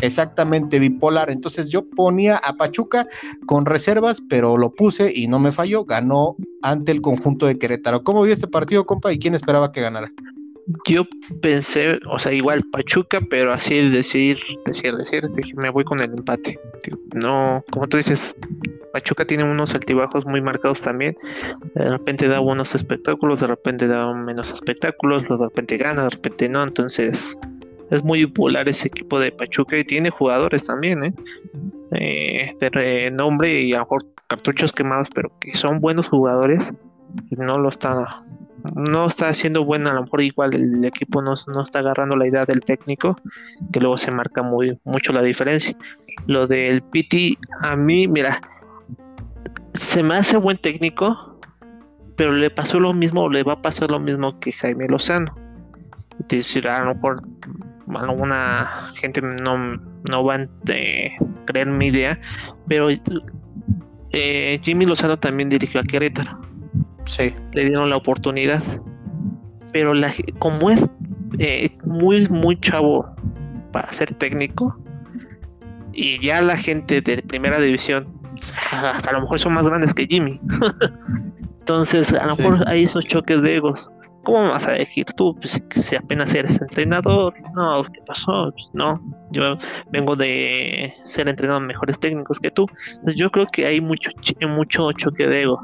Exactamente, bipolar. Entonces yo ponía a Pachuca con reservas, pero lo puse y no me falló. Ganó ante el conjunto de Querétaro. ¿Cómo vio este partido, compa? ¿Y quién esperaba que ganara? Yo pensé, o sea, igual Pachuca, pero así decir, decir, decir, me voy con el empate. No, como tú dices, Pachuca tiene unos altibajos muy marcados también. De repente da buenos espectáculos, de repente da menos espectáculos, de repente gana, de repente no. Entonces, es muy popular ese equipo de Pachuca y tiene jugadores también, ¿eh? eh de renombre y a lo mejor cartuchos quemados, pero que son buenos jugadores. No lo está, no está haciendo bueno, a lo mejor igual el equipo no, no está agarrando la idea del técnico, que luego se marca muy mucho la diferencia. Lo del Piti, a mí, mira, se me hace buen técnico, pero le pasó lo mismo, le va a pasar lo mismo que Jaime Lozano. decir, a lo mejor alguna gente no, no va a creer mi idea, pero eh, Jimmy Lozano también dirigió a Querétaro. Sí. Le dieron la oportunidad. Pero la, como es eh, muy, muy chavo para ser técnico, y ya la gente de primera división, hasta a lo mejor son más grandes que Jimmy. Entonces, a lo mejor hay esos choques de egos. ¿Cómo vas a elegir tú? Pues, si apenas eres entrenador, no, ¿qué pasó? Pues, no, yo vengo de ser entrenado mejores técnicos que tú. Entonces, yo creo que hay mucho, mucho choque de ego.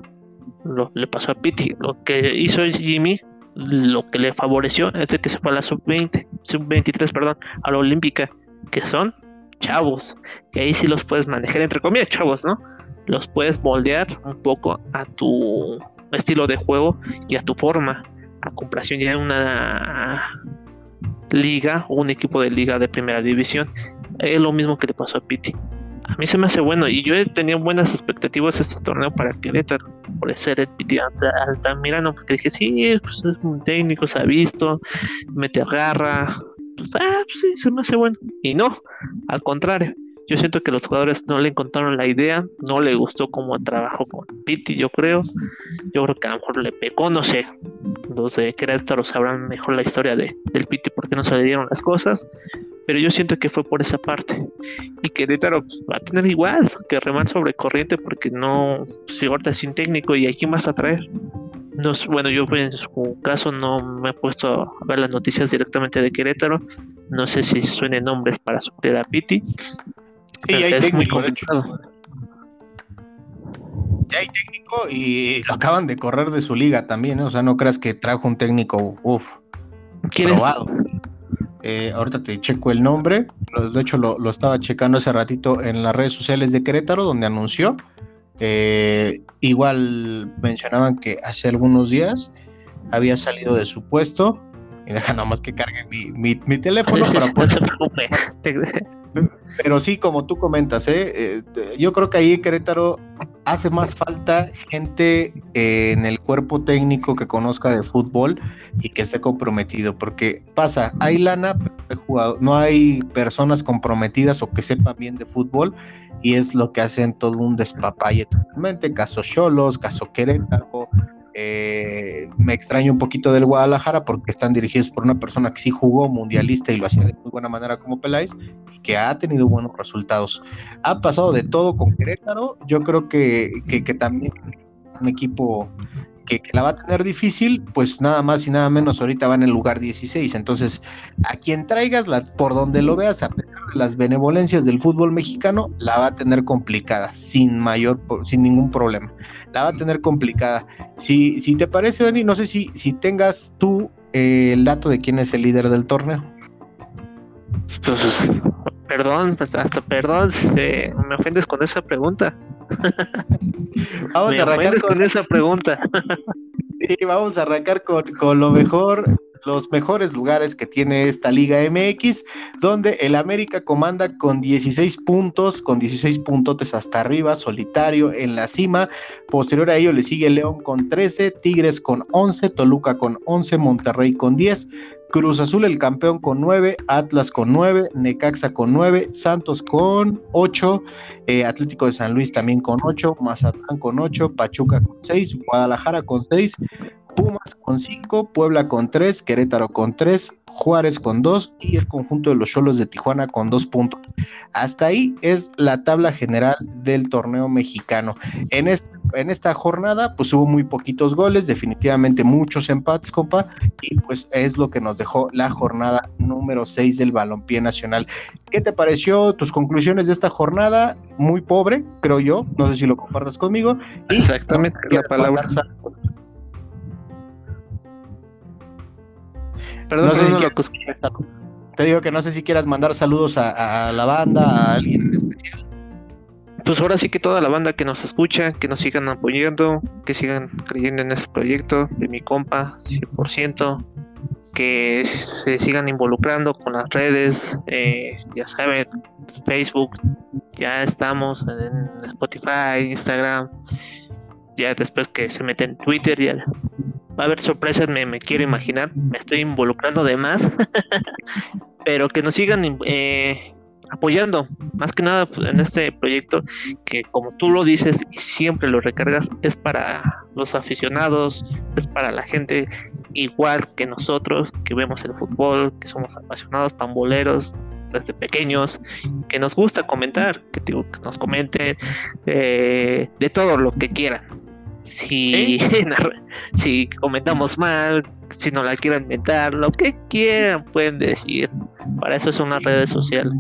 Lo le pasó a Pitti. Lo que hizo Jimmy, lo que le favoreció es de que se fue a la sub-20, sub-23, perdón, a la olímpica, que son chavos, que ahí sí los puedes manejar, entre comillas, chavos, ¿no? Los puedes moldear un poco a tu estilo de juego y a tu forma a comparación ya en una liga un equipo de liga de primera división. Es lo mismo que le pasó a Piti. A mí se me hace bueno y yo tenía buenas expectativas este torneo para Querétaro por ser el Piti Altamirano porque dije, sí, pues es un técnico, se ha visto, mete agarra, pues, ah, pues sí, se me hace bueno. Y no, al contrario, yo siento que los jugadores no le encontraron la idea, no le gustó cómo trabajó con Pitti, yo creo. Yo creo que a lo mejor le pegó, no sé. Los de Querétaro sabrán mejor la historia de, del Pitti porque no se le dieron las cosas. Pero yo siento que fue por esa parte. Y Querétaro va a tener igual que remar sobre corriente porque no, si ahorita sin técnico y aquí más a traer. No, bueno, yo en su caso no me he puesto a ver las noticias directamente de Querétaro. No sé si suenen nombres para suplir a Pitti. Sí, hay técnico, de hecho. Ya hay técnico y lo acaban de correr de su liga también, ¿eh? o sea, no creas que trajo un técnico, uff, probado. eh, ahorita te checo el nombre, de hecho lo, estaba checando hace ratito en las redes sociales de Querétaro, donde anunció. Eh, igual mencionaban que hace algunos días había salido de su puesto. Y deja nomás que cargue mi, mi, teléfono para poder. Pero sí, como tú comentas, ¿eh? ¿eh? yo creo que ahí Querétaro hace más falta gente eh, en el cuerpo técnico que conozca de fútbol y que esté comprometido, porque pasa, hay lana, no hay personas comprometidas o que sepan bien de fútbol y es lo que hacen todo un despapalle totalmente, caso Cholos, caso Querétaro, eh, me extraño un poquito del Guadalajara porque están dirigidos por una persona que sí jugó mundialista y lo hacía de muy buena manera como Peláez y que ha tenido buenos resultados. Ha pasado de todo con Querétaro. Yo creo que, que, que también un equipo que, la va a tener difícil, pues nada más y nada menos ahorita va en el lugar 16. Entonces, a quien traigas, por donde lo veas, a pesar de las benevolencias del fútbol mexicano, la va a tener complicada, sin mayor, sin ningún problema. La va a tener complicada. Si, si te parece, Dani, no sé si, si tengas tú eh, el dato de quién es el líder del torneo. Pues, perdón, pues, hasta perdón, me ofendes con esa pregunta. vamos a arrancar con... esa pregunta. sí, vamos a arrancar con, con lo mejor, los mejores lugares que tiene esta Liga MX, donde el América comanda con 16 puntos, con 16 puntotes hasta arriba, solitario en la cima. Posterior a ello le sigue León con 13, Tigres con 11, Toluca con 11, Monterrey con 10. Cruz Azul el campeón con 9, Atlas con 9, Necaxa con 9, Santos con 8, eh, Atlético de San Luis también con 8, Mazatlán con 8, Pachuca con 6, Guadalajara con 6, Pumas con 5, Puebla con 3, Querétaro con 3, Juárez con 2 y el conjunto de los Cholos de Tijuana con 2 puntos. Hasta ahí es la tabla general del torneo mexicano. En, en esta jornada pues hubo muy poquitos goles, definitivamente muchos empates, compa, y pues es lo que nos dejó la jornada número 6 del balompié nacional. ¿Qué te pareció tus conclusiones de esta jornada? Muy pobre, creo yo, no sé si lo compartas conmigo. Exactamente, la palabra. Perdón, no sé si te digo que no sé si quieras mandar saludos a, la banda, a alguien en especial. Pues ahora sí que toda la banda que nos escucha, que nos sigan apoyando, que sigan creyendo en este proyecto de mi compa, 100%, que se sigan involucrando con las redes, eh, ya saben, Facebook, ya estamos en Spotify, Instagram, ya después que se meten en Twitter, ya va a haber sorpresas, me, quiero imaginar, me estoy involucrando de más, pero que nos sigan eh, apoyando, más que nada pues, en este proyecto que como tú lo dices y siempre lo recargas, es para los aficionados, es para la gente igual que nosotros, que vemos el fútbol, que somos apasionados, pamboleros, desde pequeños, que nos gusta comentar, que, que nos comenten eh, de todo lo que quieran si, si comentamos mal, si no la quieren inventar, lo que quieran pueden decir. Para eso es una red social.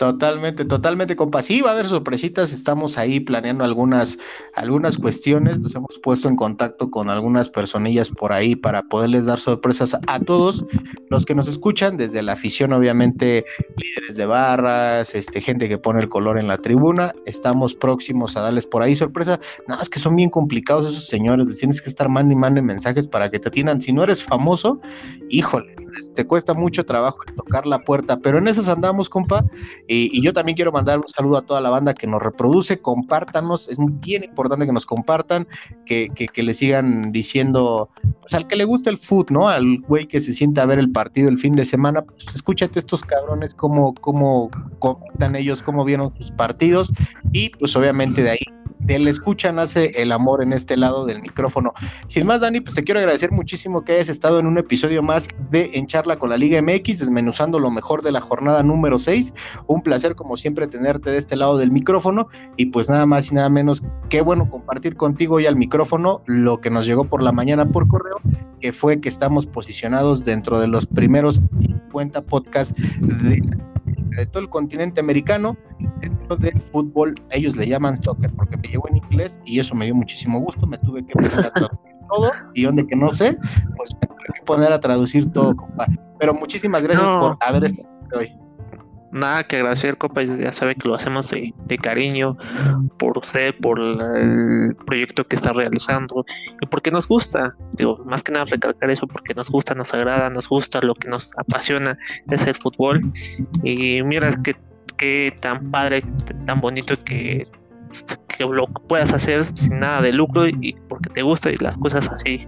Totalmente, totalmente, compa. Sí, va a haber sorpresitas. Estamos ahí planeando algunas, algunas cuestiones. Nos hemos puesto en contacto con algunas personillas por ahí para poderles dar sorpresas a todos los que nos escuchan, desde la afición, obviamente, líderes de barras, este, gente que pone el color en la tribuna. Estamos próximos a darles por ahí sorpresa. Nada, es que son bien complicados esos señores. Les tienes que estar mandando y manden mensajes para que te atiendan. Si no eres famoso, híjole, te cuesta mucho trabajo tocar la puerta, pero en esas andamos, compa y, yo también quiero mandar un saludo a toda la banda que nos reproduce, compártanos, es bien importante que nos compartan, que, que, le sigan diciendo, pues al que le gusta el foot, ¿no? Al güey que se sienta a ver el partido el fin de semana, pues escúchate estos cabrones, cómo, cómo comentan ellos, cómo vieron sus partidos, y pues obviamente de ahí del escucha nace el amor en este lado del micrófono. Sin más, Dani, pues te quiero agradecer muchísimo que hayas estado en un episodio más de En Charla con la Liga MX, desmenuzando lo mejor de la jornada número 6. Un placer, como siempre, tenerte de este lado del micrófono. Y pues nada más y nada menos, qué bueno compartir contigo y al micrófono lo que nos llegó por la mañana por correo, que fue que estamos posicionados dentro de los primeros 50 podcasts de de todo el continente americano dentro del fútbol. Ellos le llaman soccer porque me llegó en inglés y eso me dio muchísimo gusto. Me tuve que poner a traducir todo y donde que no sé, pues me tuve que poner a traducir todo, compa. Pero muchísimas gracias por haber estado hoy nada que agradecer, compa. Ya sabe que lo hacemos de, cariño por usted, por el proyecto que está realizando y porque nos gusta. Digo, más que nada recalcar eso porque nos gusta, nos agrada, nos gusta, lo que nos apasiona es el fútbol. Y mira que, que tan padre, tan bonito que, que lo puedas hacer sin nada de lucro y porque te gusta y las cosas así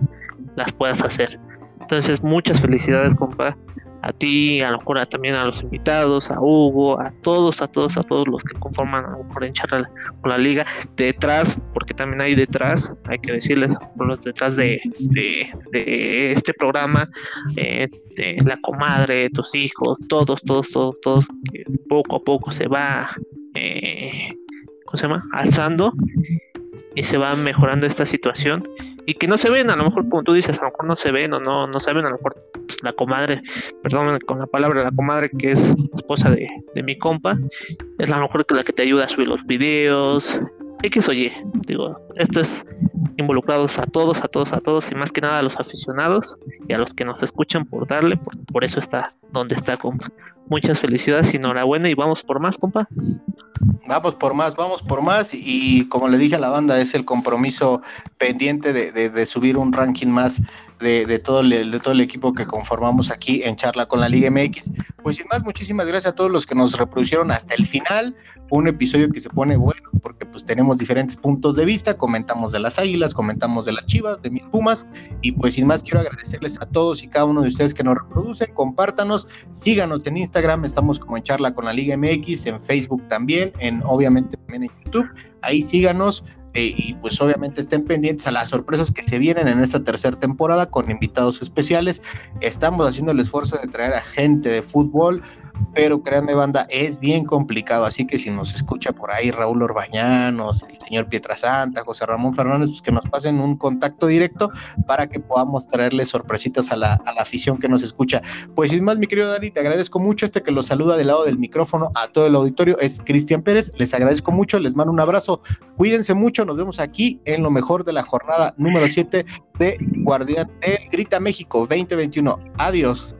las puedas hacer. Entonces, muchas felicidades, compa a ti, a lo mejor también a los invitados, a Hugo, a todos, a todos, a todos los que conforman a lo mejor en charla con la liga, detrás, porque también hay detrás, hay que decirles, los detrás de, de, este programa, eh, la comadre, tus hijos, todos, todos, todos, todos, que poco a poco se va, eh, ¿cómo se llama? Alzando y se va mejorando esta situación y que no se ven, a lo mejor como tú dices, a lo mejor no se ven o no, no saben, a lo mejor pues, la comadre, perdón con la palabra, la comadre que es esposa de, de mi compa, es la mejor que la que te ayuda a subir los videos, X oye, digo, esto es involucrados a todos, a todos, a todos, y más que nada a los aficionados y a los que nos escuchan por darle, por, por eso está donde está, compa. Muchas felicidades y enhorabuena y vamos por más, compa. Vamos por más, vamos por más y como le dije a la banda, es el compromiso pendiente de, subir un ranking más de, de, todo el, de todo el equipo que conformamos aquí en charla con la Liga MX. Pues sin más, muchísimas gracias a todos los que nos reproducieron hasta el final. Un episodio que se pone bueno porque pues tenemos diferentes puntos de vista, comentamos de las águilas, comentamos de las chivas, de mis pumas y pues sin más quiero agradecerles a todos y cada uno de ustedes que nos reproducen, compártanos, síganos en Instagram, estamos como en charla con la Liga MX, en Facebook también, en obviamente también en YouTube, ahí síganos, eh, y pues obviamente estén pendientes a las sorpresas que se vienen en esta tercera temporada con invitados especiales. Estamos haciendo el esfuerzo de traer a gente de fútbol, pero créanme banda, es bien complicado, así que si nos escucha por ahí Raúl Orbañanos, el señor Pietrasanta, José Ramón Fernández, pues que nos pasen un contacto directo para que podamos traerles sorpresitas a la, a la afición que nos escucha. Pues sin más, mi querido Dani, te agradezco mucho, este que los saluda del lado del micrófono a todo el auditorio es Cristian Pérez, les agradezco mucho, les mando un abrazo, cuídense mucho, nos vemos aquí en lo mejor de la jornada número 7 de Guardián del Grita México 2021. Adiós.